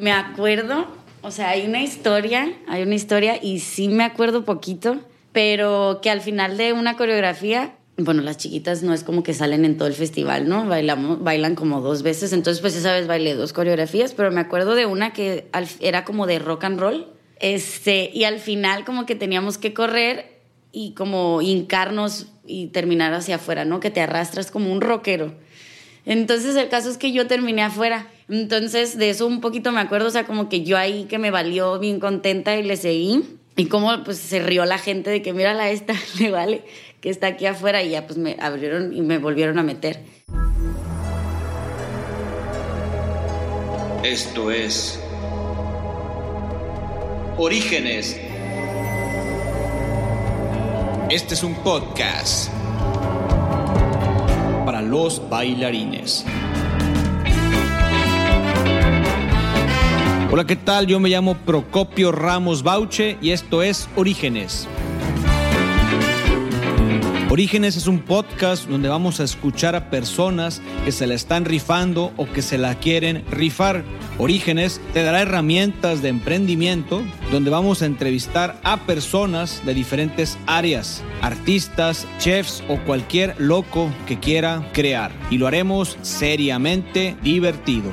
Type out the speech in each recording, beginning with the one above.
Me acuerdo, o sea, hay una historia, hay una historia y sí me acuerdo poquito, pero que al final de una coreografía bueno, las chiquitas no es como que salen en todo el festival, ¿no? Bailan como dos veces, entonces pues esa vez bailé dos coreografías, pero me acuerdo de una que era como de rock and roll, este, y al final como que teníamos que correr y como hincarnos y terminar hacia afuera, ¿no? Que te arrastras como un rockero. Entonces el caso es que yo terminé afuera. Entonces de eso un poquito me acuerdo, o sea, como que yo ahí que me valió bien contenta y le seguí. Y como pues se rió la gente de que mírala esta, le vale que está aquí afuera y ya pues me abrieron y me volvieron a meter. Esto es Orígenes. Este es un podcast para los bailarines. Hola, ¿qué tal? Yo me llamo Procopio Ramos Bauche y esto es Orígenes Orígenes es un podcast donde vamos a escuchar a personas que se la están rifando o que se la quieren rifar. Orígenes te dará herramientas de emprendimiento donde vamos a entrevistar a personas de diferentes áreas, artistas, chefs o cualquier loco que quiera crear. Y lo haremos seriamente divertido.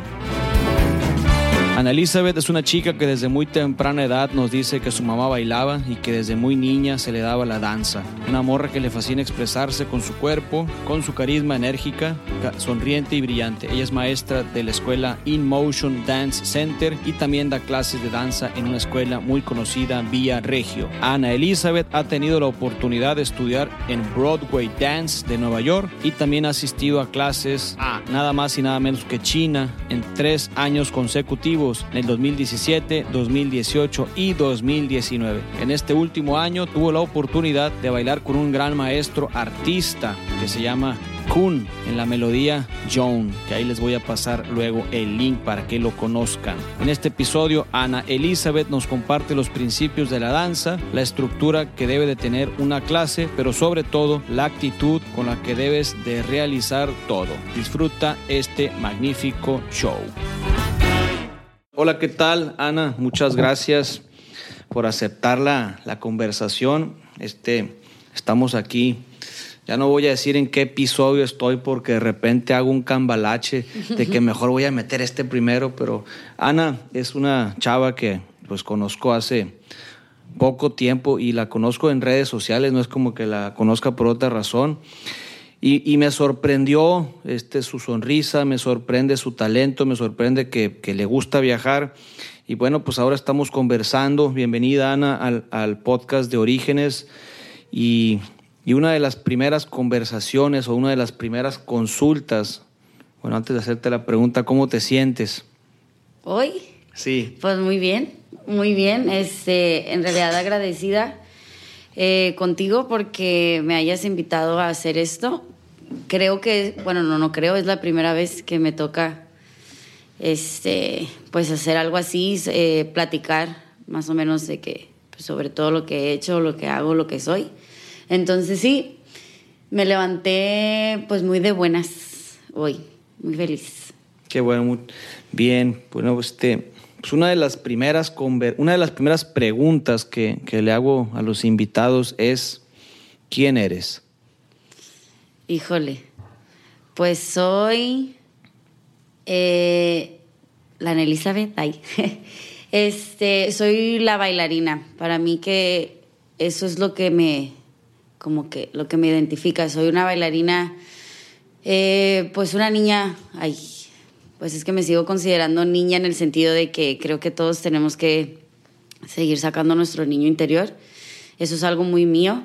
Ana Elizabeth es una chica que desde muy temprana edad nos dice que su mamá bailaba y que desde muy niña se le daba la danza. Una morra que le fascina expresarse con su cuerpo, con su carisma enérgica, sonriente y brillante. Ella es maestra de la escuela In Motion Dance Center y también da clases de danza en una escuela muy conocida vía Regio. Ana Elizabeth ha tenido la oportunidad de estudiar en Broadway Dance de Nueva York y también ha asistido a clases a nada más y nada menos que China en tres años consecutivos en el 2017, 2018 y 2019. En este último año tuvo la oportunidad de bailar con un gran maestro artista que se llama Kun en la melodía Joan, que ahí les voy a pasar luego el link para que lo conozcan. En este episodio, Ana Elizabeth nos comparte los principios de la danza, la estructura que debe de tener una clase, pero sobre todo la actitud con la que debes de realizar todo. Disfruta este magnífico show. Hola, ¿qué tal, Ana? Muchas gracias por aceptar la, la, conversación. Este, estamos aquí. Ya no voy a decir en qué episodio estoy porque de repente hago un cambalache de que mejor voy a meter este primero, pero Ana es una chava que pues conozco hace poco tiempo y la conozco en redes sociales, no es como que la conozca por otra razón. Y, me sorprendió este, su sonrisa, me sorprende su talento, me sorprende que, le gusta viajar. Y bueno, pues ahora estamos conversando. Bienvenida, Ana, al, podcast de Orígenes. Y, y, una de las primeras conversaciones o una de las primeras consultas, bueno, antes de hacerte la pregunta, ¿cómo te sientes? Hoy. Sí. Pues muy bien, muy bien. Este, en realidad agradecida eh, contigo porque me hayas invitado a hacer esto. Creo que, bueno, no, no creo, es la primera vez que me toca este, pues hacer algo así, eh, platicar más o menos de que, pues sobre todo lo que he hecho, lo que hago, lo que soy. Entonces sí, me levanté pues muy de buenas hoy, muy feliz. Qué bueno, muy bien. Bueno, este, pues una, de las primeras una de las primeras preguntas que, le hago a los invitados es, ¿quién eres? Híjole, pues soy eh, la Elizabeth. Este, soy la bailarina. Para mí que eso es lo que me, como que lo que me identifica. Soy una bailarina, eh, pues una niña, ay, pues es que me sigo considerando niña en el sentido de que creo que todos tenemos que seguir sacando nuestro niño interior. Eso es algo muy mío.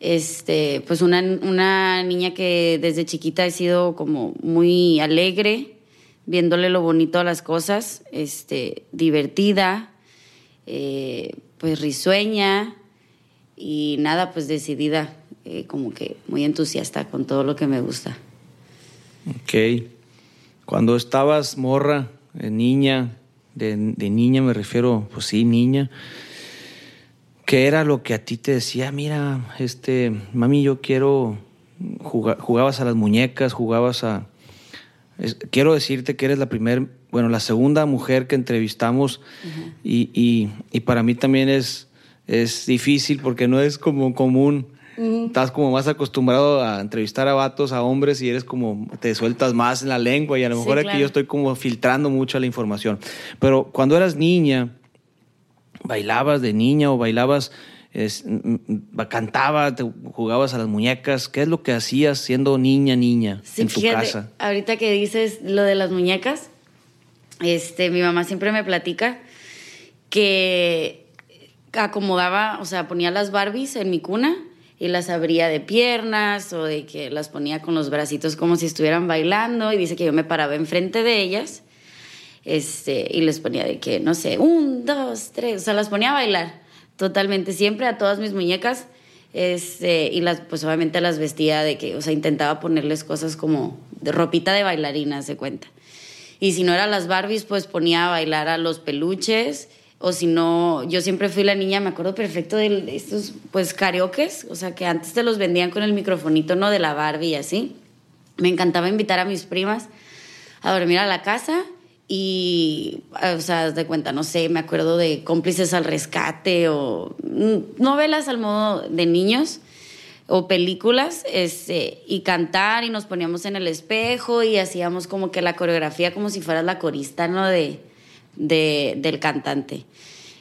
Este, pues una, una niña que desde chiquita he sido como muy alegre, viéndole lo bonito a las cosas, este, divertida, eh, pues risueña y nada, pues decidida, eh, como que muy entusiasta con todo lo que me gusta. Ok. Cuando estabas morra, niña, de, niña me refiero, pues sí, niña, ¿qué era lo que a ti te decía? Mira, este, mami, yo quiero, jugabas a las muñecas, jugabas a... quiero decirte que eres la primera bueno, la segunda mujer que entrevistamos y, para mí también es, es difícil porque no es como común. Estás como más acostumbrado a entrevistar a vatos, a hombres y eres como, te sueltas más en la lengua y a lo mejor aquí yo estoy como filtrando mucho la información. Pero cuando eras niña, bailabas de niña o bailabas es, cantaba, te jugabas a las muñecas. ¿Qué es lo que hacías siendo niña, niña en tu casa? Ahorita que dices lo de las muñecas, este, mi mamá siempre me platica que acomodaba, o sea, ponía las Barbies en mi cuna y las abría de piernas o de que las ponía con los bracitos como si estuvieran bailando y dice que yo me paraba enfrente de ellas este, y les ponía de que, no sé, un, dos, tres, o sea, las ponía a bailar totalmente, siempre a todas mis muñecas. Este, y las, pues obviamente las vestía de que, o sea, intentaba ponerles cosas como de ropita de bailarina, se cuenta. Y si no eran las Barbies, pues ponía a bailar a los peluches. O si no, yo siempre fui la niña, me acuerdo perfecto de estos, pues, karaokes. O sea, que antes te los vendían con el microfonito, ¿no? De la Barbie y así. Me encantaba invitar a mis primas a dormir a la casa y, o sea, de cuenta, no sé, me acuerdo de cómplices al rescate o mm, novelas al modo de niños o películas, este, y cantar y nos poníamos en el espejo y hacíamos como que la coreografía como si fueras la corista, ¿no? De, de del cantante.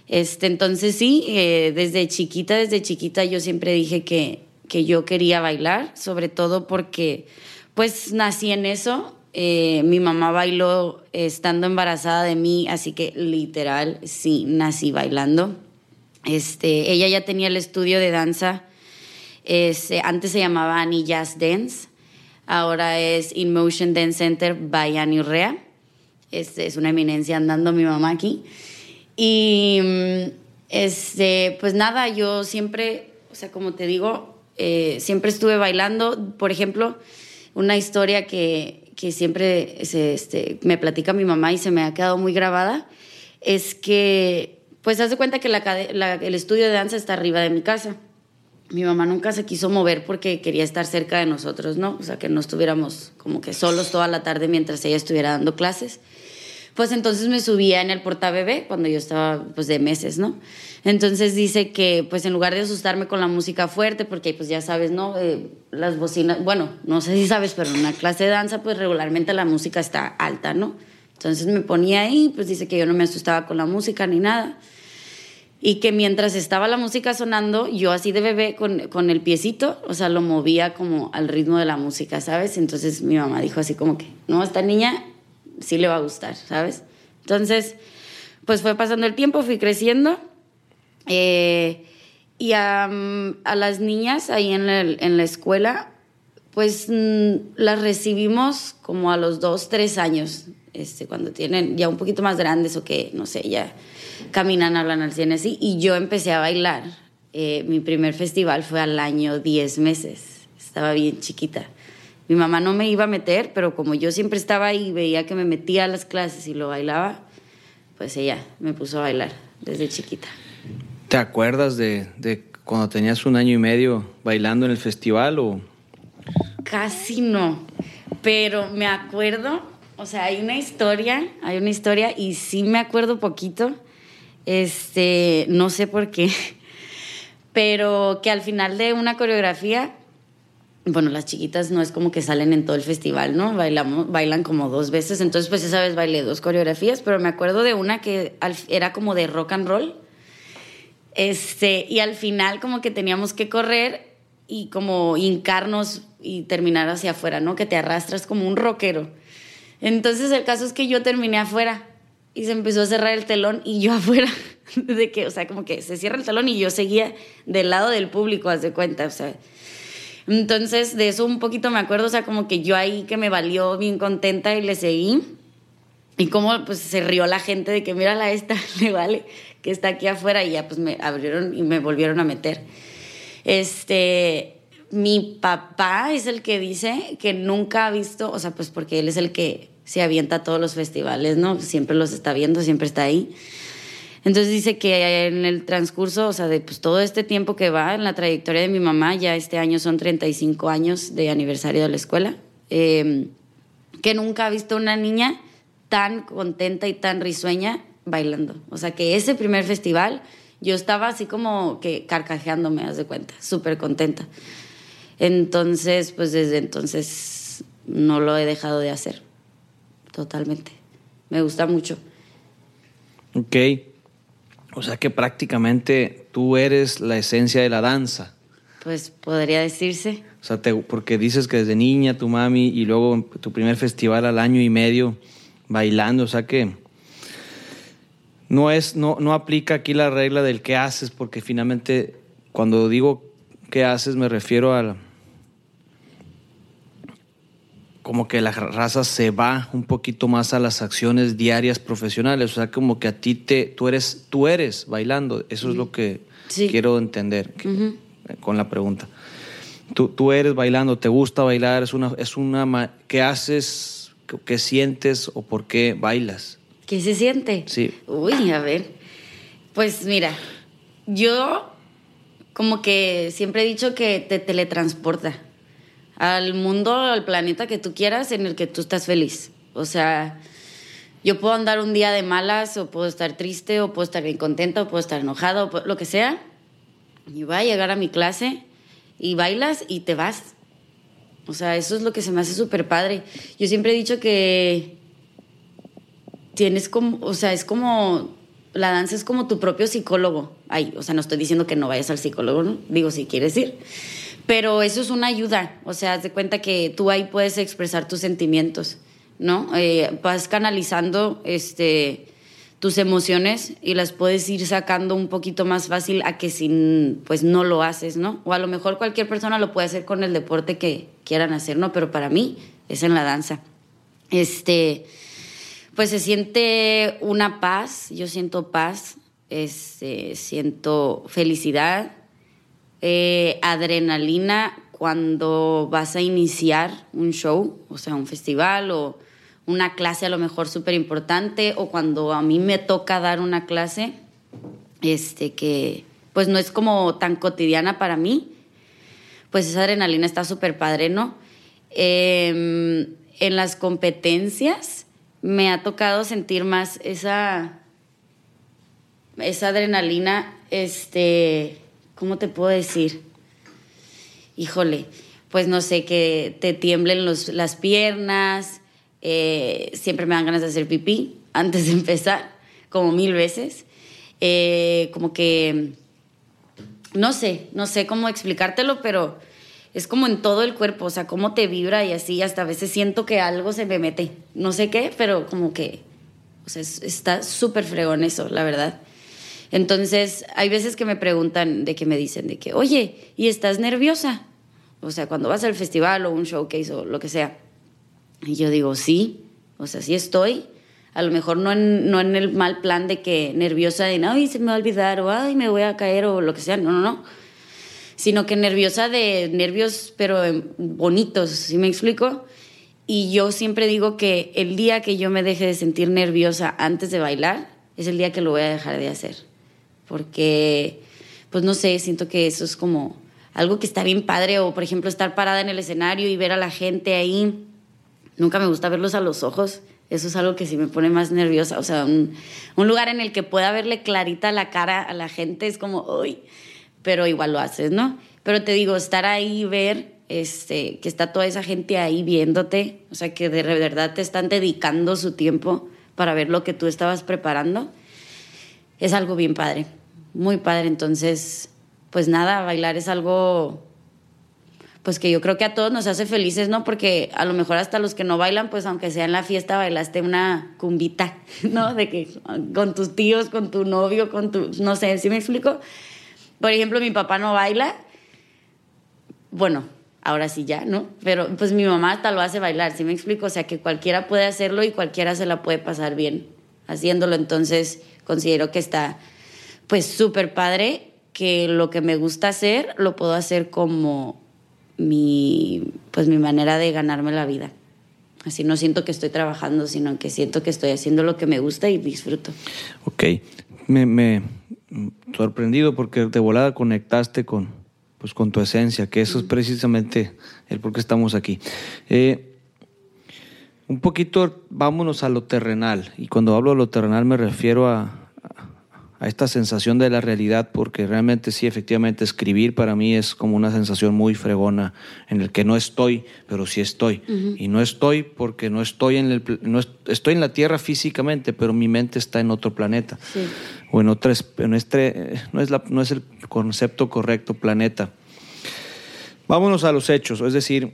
Este, entonces sí, eh, desde chiquita, desde chiquita yo siempre dije que, que yo quería bailar, sobre todo porque pues nací en eso eh, mi mamá bailó estando embarazada de mí, así que literal, sí, nací bailando. Este, ella ya tenía el estudio de danza. antes se llamaba Annie Jazz Dance, ahora es In Motion Dance Center by Annie Urrea. Este, es una eminencia andando mi mamá aquí. Y este, pues nada, yo siempre, o sea, como te digo, eh, siempre estuve bailando. Por ejemplo, una historia que, que siempre este, me platica mi mamá y se me ha quedado muy grabada, es que, pues, haz de cuenta que el estudio de danza está arriba de mi casa. Mi mamá nunca se quiso mover porque quería estar cerca de nosotros, ¿no? O sea, que no estuviéramos como que solos toda la tarde mientras ella estuviera dando clases. Pues entonces me subía en el portabebé cuando yo estaba pues de meses, ¿no? Entonces dice que pues en lugar de asustarme con la música fuerte, porque pues ya sabes, ¿no? Eh, las bocinas, bueno, no sé si sabes, pero en una clase de danza pues regularmente la música está alta, ¿no? Entonces me ponía ahí, pues dice que yo no me asustaba con la música ni nada. Y que mientras estaba la música sonando, yo así de bebé con, con el piecito, o sea, lo movía como al ritmo de la música, ¿sabes? Entonces mi mamá dijo así como que, no, esta niña sí le va a gustar, ¿sabes? Entonces, pues fue pasando el tiempo, fui creciendo. Eh, y a, las niñas ahí en la, en la escuela, pues mm, las recibimos como a los dos, tres años, este, cuando tienen ya un poquito más grandes o que, no sé, ya caminan, hablan al cine así. Y yo empecé a bailar. Eh, mi primer festival fue al año diez meses. Estaba bien chiquita. Mi mamá no me iba a meter, pero como yo siempre estaba ahí y veía que me metía a las clases y lo bailaba, pues ella me puso a bailar desde chiquita. ¿Te acuerdas de, de cuando tenías un año y medio bailando en el festival o...? Casi no, pero me acuerdo, o sea, hay una historia, hay una historia y sí me acuerdo poquito, este, no sé por qué, pero que al final de una coreografía bueno, las chiquitas no es como que salen en todo el festival, ¿no? Bailamos, bailan como dos veces, entonces pues esa vez bailé dos coreografías, pero me acuerdo de una que era como de rock and roll, este, y al final como que teníamos que correr y como hincarnos y terminar hacia afuera, ¿no? Que te arrastras como un rockero. Entonces el caso es que yo terminé afuera y se empezó a cerrar el telón y yo afuera, de que, o sea, como que se cierra el telón y yo seguía del lado del público, haz de cuenta, o sea entonces, de eso un poquito me acuerdo, o sea, como que yo ahí que me valió bien contenta y le seguí. Y como pues se rió la gente de que mírala esta, le vale, que está aquí afuera y ya pues me abrieron y me volvieron a meter. Este, mi papá es el que dice que nunca ha visto, o sea, pues porque él es el que se avienta a todos los festivales, ¿no? Siempre los está viendo, siempre está ahí. Entonces dice que en el transcurso, o sea, de pues, todo este tiempo que va en la trayectoria de mi mamá, ya este año son 35 años de aniversario de la escuela, em, que nunca ha visto una niña tan contenta y tan risueña bailando. O sea, que ese primer festival yo estaba así como que carcajeándome, haz de cuenta, súper contenta. Entonces, pues desde entonces no lo he dejado de hacer, totalmente. Me gusta mucho. Ok. O sea que prácticamente tú eres la esencia de la danza. Pues podría decirse. O sea, porque dices que desde niña tu mami y luego tu primer festival al año y medio bailando, o sea que no es no no aplica aquí la regla del qué haces porque finalmente cuando digo qué haces me refiero a como que la raza se va un poquito más a las acciones diarias profesionales, o sea, como que a ti te tú eres tú eres bailando, eso es lo que quiero entender con la pregunta. Tú, tú, eres bailando, te gusta bailar, es una, es una, ¿qué haces, qué sientes o por qué bailas? ¿Qué se siente? Sí. Uy, a ver. Pues mira, yo como que siempre he dicho que te teletransporta al mundo, al planeta que tú quieras en el que tú estás feliz. O sea, yo puedo andar un día de malas o puedo estar triste o puedo estar bien contenta o puedo estar enojado o lo que sea. Y voy a llegar a mi clase y bailas y te vas. O sea, eso es lo que se me hace súper padre. Yo siempre he dicho que tienes como, o sea, es como, la danza es como tu propio psicólogo. Ay, o sea, no estoy diciendo que no vayas al psicólogo, ¿no? Digo, si quieres ir. Pero eso es una ayuda. O sea, haz de cuenta que tú ahí puedes expresar tus sentimientos, ¿no? Eh, vas canalizando, este tus emociones y las puedes ir sacando un poquito más fácil a que si pues no lo haces, ¿no? O a lo mejor cualquier persona lo puede hacer con el deporte que quieran hacer, ¿no? Pero para mí es en la danza. Este, pues se siente una paz, yo siento paz, este, siento felicidad, eh, adrenalina cuando vas a iniciar un show, o sea, un festival o una clase a lo mejor súper importante o cuando a mí me toca dar una clase, este, que pues no es como tan cotidiana para mí, pues esa adrenalina está súper padre, ¿no? Em, en las competencias me ha tocado sentir más esa, esa adrenalina, este, ¿cómo te puedo decir? Híjole, pues no sé, que te tiemblen los, las piernas, eh, siempre me dan ganas de hacer pipí antes de empezar, como mil veces. Eh, como que, no sé, no sé cómo explicártelo, pero es como en todo el cuerpo, o sea, cómo te vibra y así, hasta a veces siento que algo se me mete, no sé qué, pero como que, o sea, está súper fregón eso, la verdad. Entonces, hay veces que me preguntan, de que me dicen, de que, oye, ¿y estás nerviosa? O sea, cuando vas al festival o un showcase o lo que sea. Y yo digo, sí, o sea, sí estoy. A lo mejor no en, no en el mal plan de que nerviosa de, ay, se me va a olvidar, o ay, me voy a caer, o lo que sea. No, no, no. Sino que nerviosa de nervios, pero bonitos, ¿sí me explico? Y yo siempre digo que el día que yo me deje de sentir nerviosa antes de bailar, es el día que lo voy a dejar de hacer. Porque, pues no sé, siento que eso es como algo que está bien padre, o por ejemplo estar parada en el escenario y ver a la gente ahí Nunca me gusta verlos a los ojos. Eso es algo que sí me pone más nerviosa. O sea, un, lugar en el que pueda verle clarita la cara a la gente es como, uy, pero igual lo haces, ¿no? Pero te digo, estar ahí, ver este, que está toda esa gente ahí viéndote, o sea, que de verdad te están dedicando su tiempo para ver lo que tú estabas preparando, es algo bien padre, muy padre. Entonces, pues nada, bailar es algo pues que yo creo que a todos nos hace felices, ¿no? Porque a lo mejor hasta los que no bailan, pues aunque sea en la fiesta, bailaste una cumbita, ¿no? De que con tus tíos, con tu novio, con tu, no sé, ¿sí me explico? Por ejemplo, mi papá no baila, bueno, ahora sí ya, ¿no? Pero pues mi mamá hasta lo hace bailar, ¿sí me explico? O sea, que cualquiera puede hacerlo y cualquiera se la puede pasar bien haciéndolo, entonces considero que está pues súper padre que lo que me gusta hacer lo puedo hacer como mi, pues mi manera de ganarme la vida. Así no siento que estoy trabajando, sino que siento que estoy haciendo lo que me gusta y disfruto. Ok, me, me sorprendido porque de volada conectaste con, pues con tu esencia, que eso es precisamente el por qué estamos aquí. Eh, Un poquito vámonos a lo terrenal. Y cuando hablo de lo terrenal me refiero a, a esta sensación de la realidad, porque realmente sí, efectivamente, escribir para mí es como una sensación muy fregona en el que no estoy, pero sí estoy. Y no estoy porque no estoy en el, no estoy en la Tierra físicamente, pero mi mente está en otro planeta. O en otra, en este, no, es la, no es el concepto correcto, planeta. Vámonos a los hechos, es decir,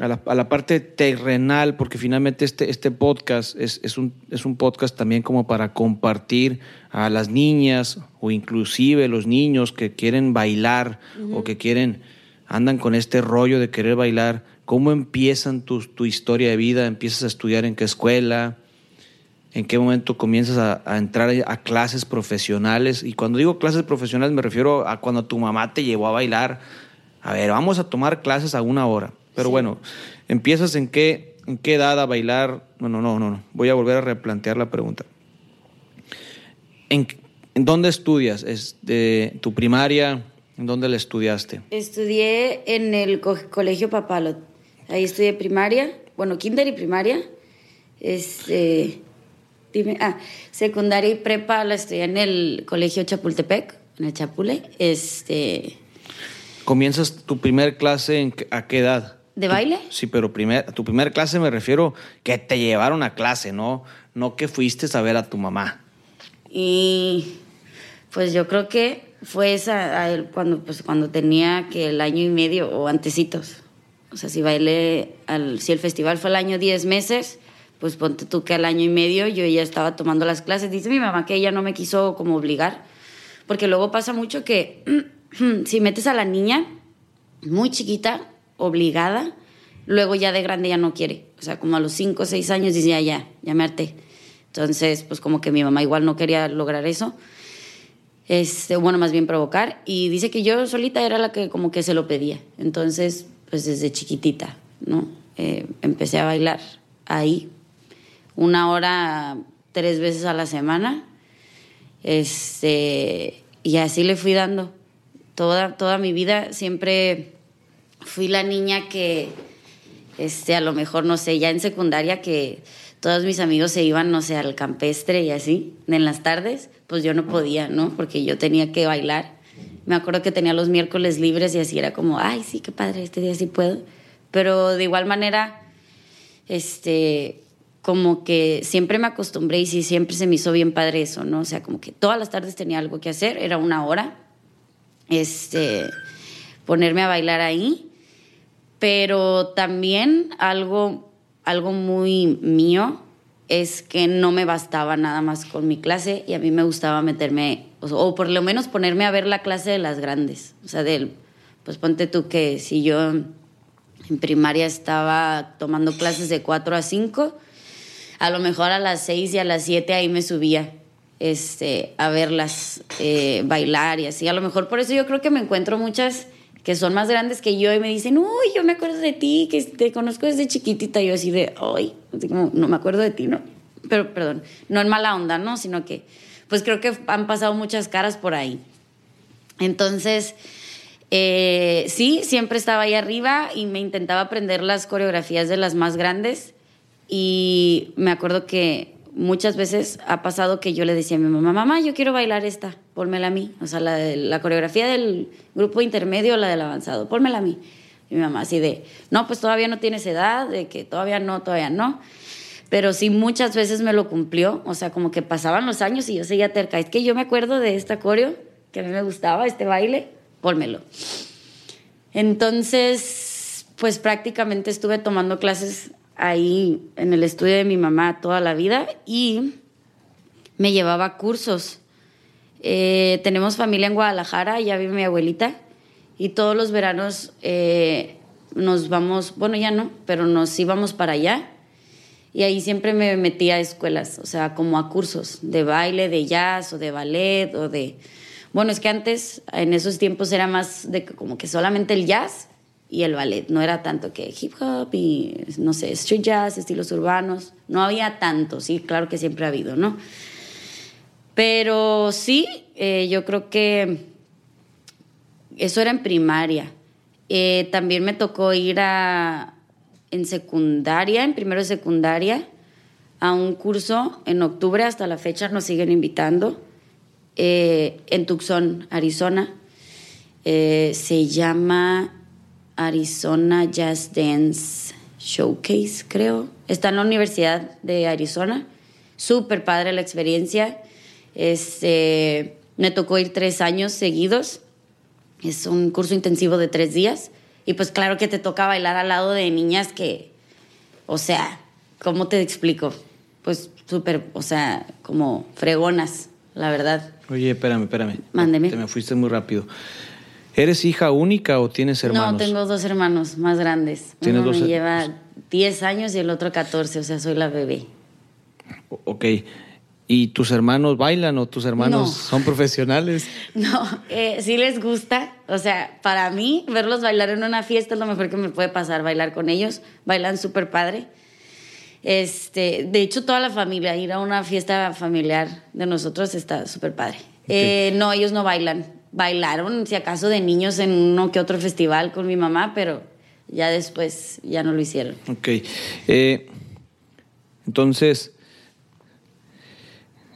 a la, parte terrenal, porque finalmente este, este podcast es, es, un, es un podcast también como para compartir a las niñas o inclusive los niños que quieren bailar o que quieren, andan con este rollo de querer bailar, cómo empiezan tu, tu historia de vida, empiezas a estudiar en qué escuela, en qué momento comienzas a, a, entrar a clases profesionales. Y cuando digo clases profesionales me refiero a cuando tu mamá te llevó a bailar. A ver, vamos a tomar clases a una hora. Pero bueno, empiezas en qué, en qué edad a bailar. No, no, no, no. Voy a volver a replantear la pregunta. ¿En, dónde estudias? ¿Es de tu primaria? ¿En dónde la estudiaste? Estudié en el colegio Papalot. Ahí estudié primaria, bueno, kinder y primaria. Este, dime, ah, secundaria y prepa la estudié en el colegio Chapultepec, en el Chapule. Este, ¿Comienzas tu primer clase en, a qué edad? ¿De baile? Sí, pero primer, a tu primer clase me refiero que te llevaron a clase, ¿no? No que fuiste a ver a tu mamá. Y pues yo creo que fue esa cuando, pues, cuando tenía que el año y medio o antecitos. O sea, si bailé, al, si el festival fue el año 10 meses, pues ponte tú que al año y medio yo ya estaba tomando las clases. Dice mi mamá que ella no me quiso como obligar, porque luego pasa mucho que si metes a la niña muy chiquita, obligada, luego ya de grande ya no quiere. O sea, como a los 5 o 6 años dice, ya, ya, ya me harté. Entonces, pues como que mi mamá igual no quería lograr eso. Este, bueno, más bien provocar. Y dice que yo solita era la que como que se lo pedía. Entonces, pues desde chiquitita, ¿no? Eh, empecé a bailar ahí una hora tres veces a la semana. Este, y así le fui dando. Toda, toda mi vida siempre fui la niña que, este, a lo mejor, no sé, ya en secundaria que todos mis amigos se iban, no sé, al campestre y así, en las tardes, pues yo no podía, ¿no? Porque yo tenía que bailar. Me acuerdo que tenía los miércoles libres y así era como, ay, sí, qué padre, este día sí puedo. Pero de igual manera, este, como que siempre me acostumbré y sí, siempre se me hizo bien padre eso, ¿no? O sea, como que todas las tardes tenía algo que hacer, era una hora, este, ponerme a bailar ahí pero también algo, algo muy mío es que no me bastaba nada más con mi clase y a mí me gustaba meterme, o, por lo menos ponerme a ver la clase de las grandes. O sea, del, pues ponte tú que si yo en primaria estaba tomando clases de 4 a 5, a lo mejor a las 6 y a las 7 ahí me subía este, a verlas eh, bailar y así. A lo mejor por eso yo creo que me encuentro muchas que son más grandes que yo y me dicen, uy, yo me acuerdo de ti, que te conozco desde chiquitita. yo así de, ay, no me acuerdo de ti, ¿no? Pero, perdón, no en mala onda, ¿no? Sino que, pues creo que han pasado muchas caras por ahí. Entonces, eh, sí, siempre estaba ahí arriba y me intentaba aprender las coreografías de las más grandes. Y me acuerdo que muchas veces ha pasado que yo le decía a mi mamá, mamá, yo quiero bailar esta, pónmela a mí. O sea, la, la coreografía del grupo intermedio o la del avanzado, pónmela a mí. Y mi mamá así de, no, pues todavía no tienes edad, de que todavía no, todavía no. Pero sí muchas veces me lo cumplió, o sea, como que pasaban los años y yo seguía terca. Es que yo me acuerdo de esta coreo, que a mí me gustaba, este baile, pónmelo. Entonces, pues prácticamente estuve tomando clases ahí en el estudio de mi mamá toda la vida y me llevaba cursos. Eh, tenemos familia en Guadalajara, ya vive mi abuelita, y todos los veranos eh, nos vamos, bueno, ya no, pero nos íbamos para allá. Y ahí siempre me metía a escuelas, o sea, como a cursos de baile, de jazz o de ballet o de... Bueno, es que antes, en esos tiempos era más de como que solamente el jazz y el ballet. No era tanto que hip hop y, no sé, street jazz, estilos urbanos. No había tanto, sí, claro que siempre ha habido, ¿no? Pero sí, eh, yo creo que eso era en primaria. Eh, también me tocó ir a, en secundaria, en primero de secundaria, a un curso en octubre, hasta la fecha nos siguen invitando, eh, en Tucson, Arizona. Se llama Arizona Jazz Dance Showcase, creo. Está en la Universidad de Arizona. Súper padre la experiencia. Este, me tocó ir tres años seguidos. Es un curso intensivo de tres días. Y pues claro que te toca bailar al lado de niñas que, o sea, ¿cómo te explico? Pues súper, o sea, como fregonas, la verdad. Oye, espérame, espérame. Mándeme. Te me fuiste muy rápido. ¿Eres hija única o tienes hermanos? No, tengo dos hermanos más grandes. ¿Tienes Uno dos me lleva 10 años y el otro 14, o sea, soy la bebé. Ok. ¿Y tus hermanos bailan o tus hermanos No. son profesionales? No, eh, sí les gusta. O sea, para mí, verlos bailar en una fiesta es lo mejor que me puede pasar, bailar con ellos. Bailan súper padre. Este, de hecho, toda la familia, ir a una fiesta familiar de nosotros está súper padre. Eh, no, ellos no bailan. Bailaron, si acaso, de niños en uno que otro festival con mi mamá, pero ya después ya no lo hicieron. Ok. Eh, entonces,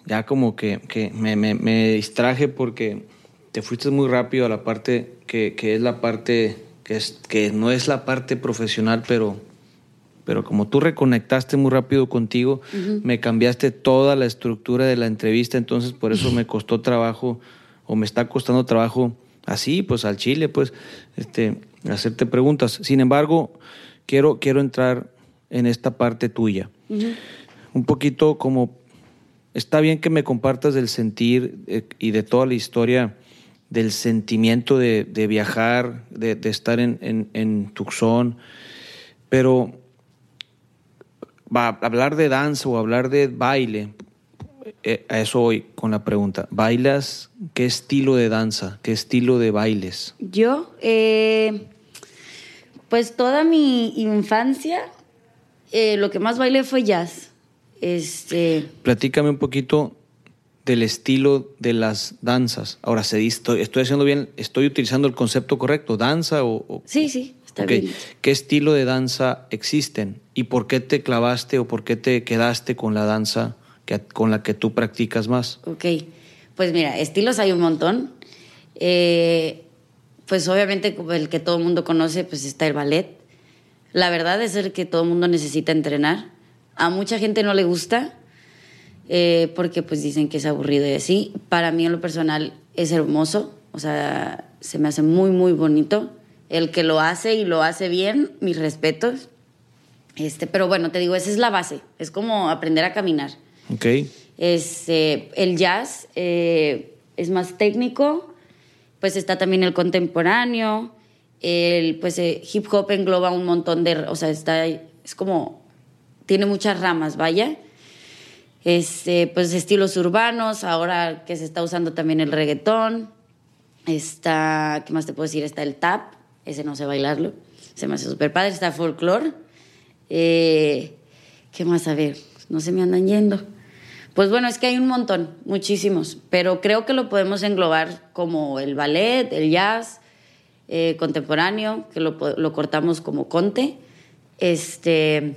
ya como que, que me, me- me distraje porque te fuiste muy rápido a la parte que, que es la parte, que, es, que no es la parte profesional, pero, pero como tú reconectaste muy rápido contigo, me cambiaste toda la estructura de la entrevista, entonces por eso me costó trabajo, o me está costando trabajo así, pues al chile, pues, este, hacerte preguntas. Sin embargo, quiero, quiero entrar en esta parte tuya. Un poquito como, está bien que me compartas del sentir eh, y de toda la historia del sentimiento de, de viajar, de, de estar en, en, en Tucson, pero va hablar de danza o hablar de baile, eh, a eso voy con la pregunta. ¿Bailas? ¿Qué estilo de danza? ¿Qué estilo de bailes? Yo, eh, pues toda mi infancia, eh, lo que más bailé fue jazz. Este, Platícame un poquito del estilo de las danzas. Ahora, se estoy, estoy haciendo bien, estoy utilizando el concepto correcto, danza o... o- sí, sí, está Ok. bien. ¿Qué estilo de danza existen? ¿Y por qué te clavaste o por qué te quedaste con la danza que, con la que tú practicas más? Ok, pues mira, estilos hay un montón. Eh, pues obviamente el que todo el mundo conoce, pues está el ballet. La verdad es el que todo el mundo necesita entrenar. A mucha gente no le gusta eh, porque pues dicen que es aburrido y así. Para mí en lo personal es hermoso, o sea, se me hace muy, muy bonito. El que lo hace y lo hace bien, mis respetos. Este, pero bueno, te digo, esa es la base, es como aprender a caminar. ¿Ok? Este, el jazz eh, es más técnico, pues está también el contemporáneo, el pues eh, hip hop engloba un montón de, o sea, está es como tiene muchas ramas, vaya. Este, pues estilos urbanos, ahora que se está usando también el reggaetón. Está, ¿qué más te puedo decir? Está el tap, ese no sé bailarlo, se me hace súper padre. Está folclore. Eh, ¿Qué más? A ver, no se me andan yendo. Pues bueno, es que hay un montón, muchísimos, pero creo que lo podemos englobar como el ballet, el jazz, eh, contemporáneo, que lo, lo cortamos como conte. Este,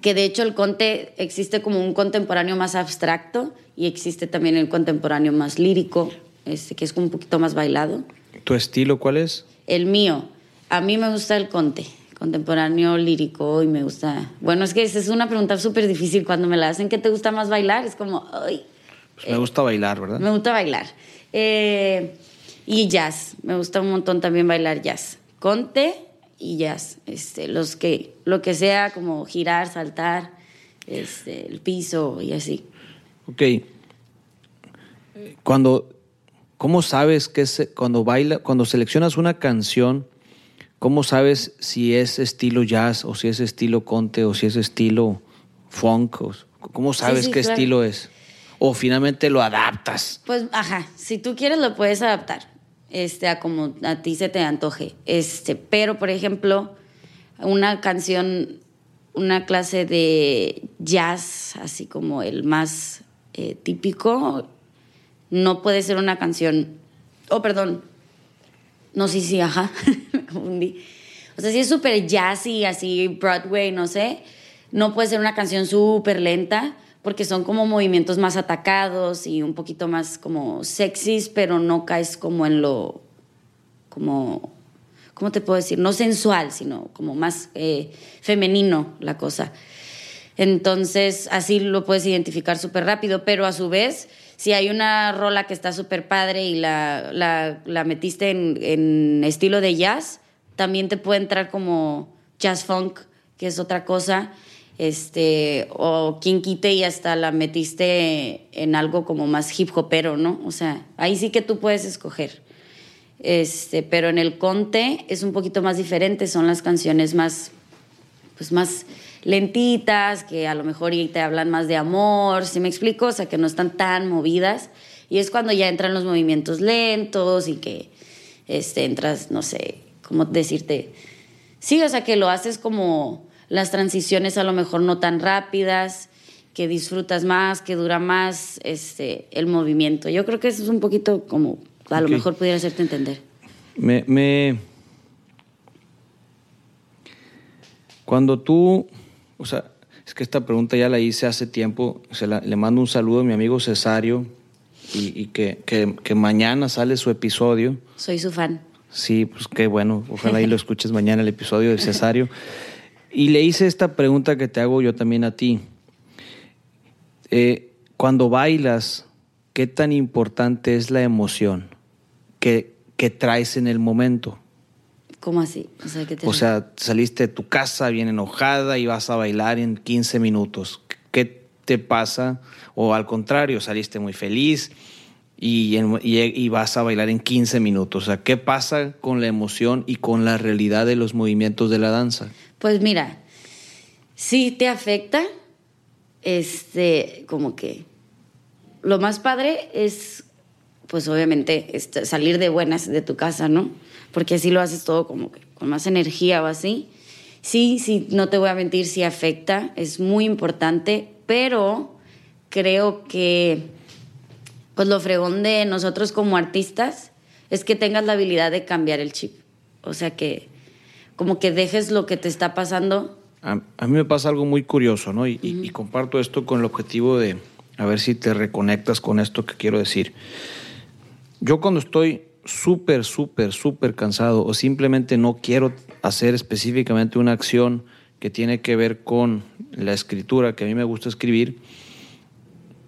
que de hecho el conte existe como un contemporáneo más abstracto y existe también el contemporáneo más lírico, este, que es como un poquito más bailado. ¿Tu estilo cuál es? El mío, a mí me gusta el conte, contemporáneo lírico y me gusta... Bueno, es que esa es una pregunta súper difícil cuando me la hacen, ¿qué te gusta más bailar? Es como, ay, Pues me gusta bailar, ¿verdad? me gusta bailar. Eh, y jazz, me gusta un montón también bailar jazz. Conte y jazz, este, los que, lo que sea como girar, saltar, este, el piso y así. Ok. Cuando, ¿cómo sabes que es cuando baila, cuando seleccionas una canción, cómo sabes si es estilo jazz o si es estilo conte o si es estilo funk? o- ¿Cómo sabes sí, qué claro. estilo es? O finalmente lo adaptas. Pues, ajá, si tú quieres lo puedes adaptar, este, a como a ti se te antoje. Este, pero, por ejemplo, una canción, una clase de jazz, así como el más eh, típico, no puede ser una canción, oh, perdón, no, sí, sí, ajá, me confundí. O sea, si es súper jazzy, así Broadway, no sé, no puede ser una canción súper lenta porque son como movimientos más atacados y un poquito más como sexys, pero no caes como en lo, como, ¿cómo te puedo decir? No sensual, sino como más eh, femenino la cosa. Entonces, así lo puedes identificar súper rápido, pero a su vez, si hay una rola que está súper padre y la, la, metiste en, en estilo de jazz, también te puede entrar como jazz funk, que es otra cosa este, o quien quite y hasta la metiste en algo como más hip hopero, ¿no? O sea, ahí sí que tú puedes escoger. Este, pero en el conte es un poquito más diferente, son las canciones más, pues más lentitas, que a lo mejor te hablan más de amor, ¿sí me explico? O sea, que no están tan movidas. Y es cuando ya entran los movimientos lentos y que este, entras, no sé, cómo decirte. Sí, o sea, que lo haces como las transiciones a lo mejor no tan rápidas, que disfrutas más, que dura más este, el movimiento. Yo creo que eso es un poquito como, a lo mejor pudiera hacerte entender. Me, me... Cuando tú, o sea, es que esta pregunta ya la hice hace tiempo, se le mando un saludo a mi amigo Cesario y, que, que, que, mañana sale su episodio. Soy su fan. Sí, pues qué bueno, ojalá y lo escuches mañana el episodio de Cesario. Y le hice esta pregunta que te hago yo también a ti. Eh, cuando bailas, ¿qué tan importante es la emoción que, que traes en el momento? ¿Cómo así? O sea, o sea, saliste de tu casa bien enojada y vas a bailar en 15 minutos. ¿Qué te pasa? O al contrario, saliste muy feliz y, y, vas a bailar en 15 minutos. O sea, ¿qué pasa con la emoción y con la realidad de los movimientos de la danza? Pues mira, sí te afecta, este, como que lo más padre es, pues obviamente, este, salir de buenas de tu casa, ¿no? Porque así lo haces todo como que con más energía o así. Sí, sí, no te voy a mentir, sí afecta, es muy importante, pero creo que, pues lo fregón de nosotros como artistas es que tengas la habilidad de cambiar el chip. O sea que como que dejes lo que te está pasando. A, mí me pasa algo muy curioso, ¿no? Y, comparto esto con el objetivo de a ver si te reconectas con esto que quiero decir. Yo cuando estoy súper, súper, súper cansado o simplemente no quiero hacer específicamente una acción que tiene que ver con la escritura, que a mí me gusta escribir,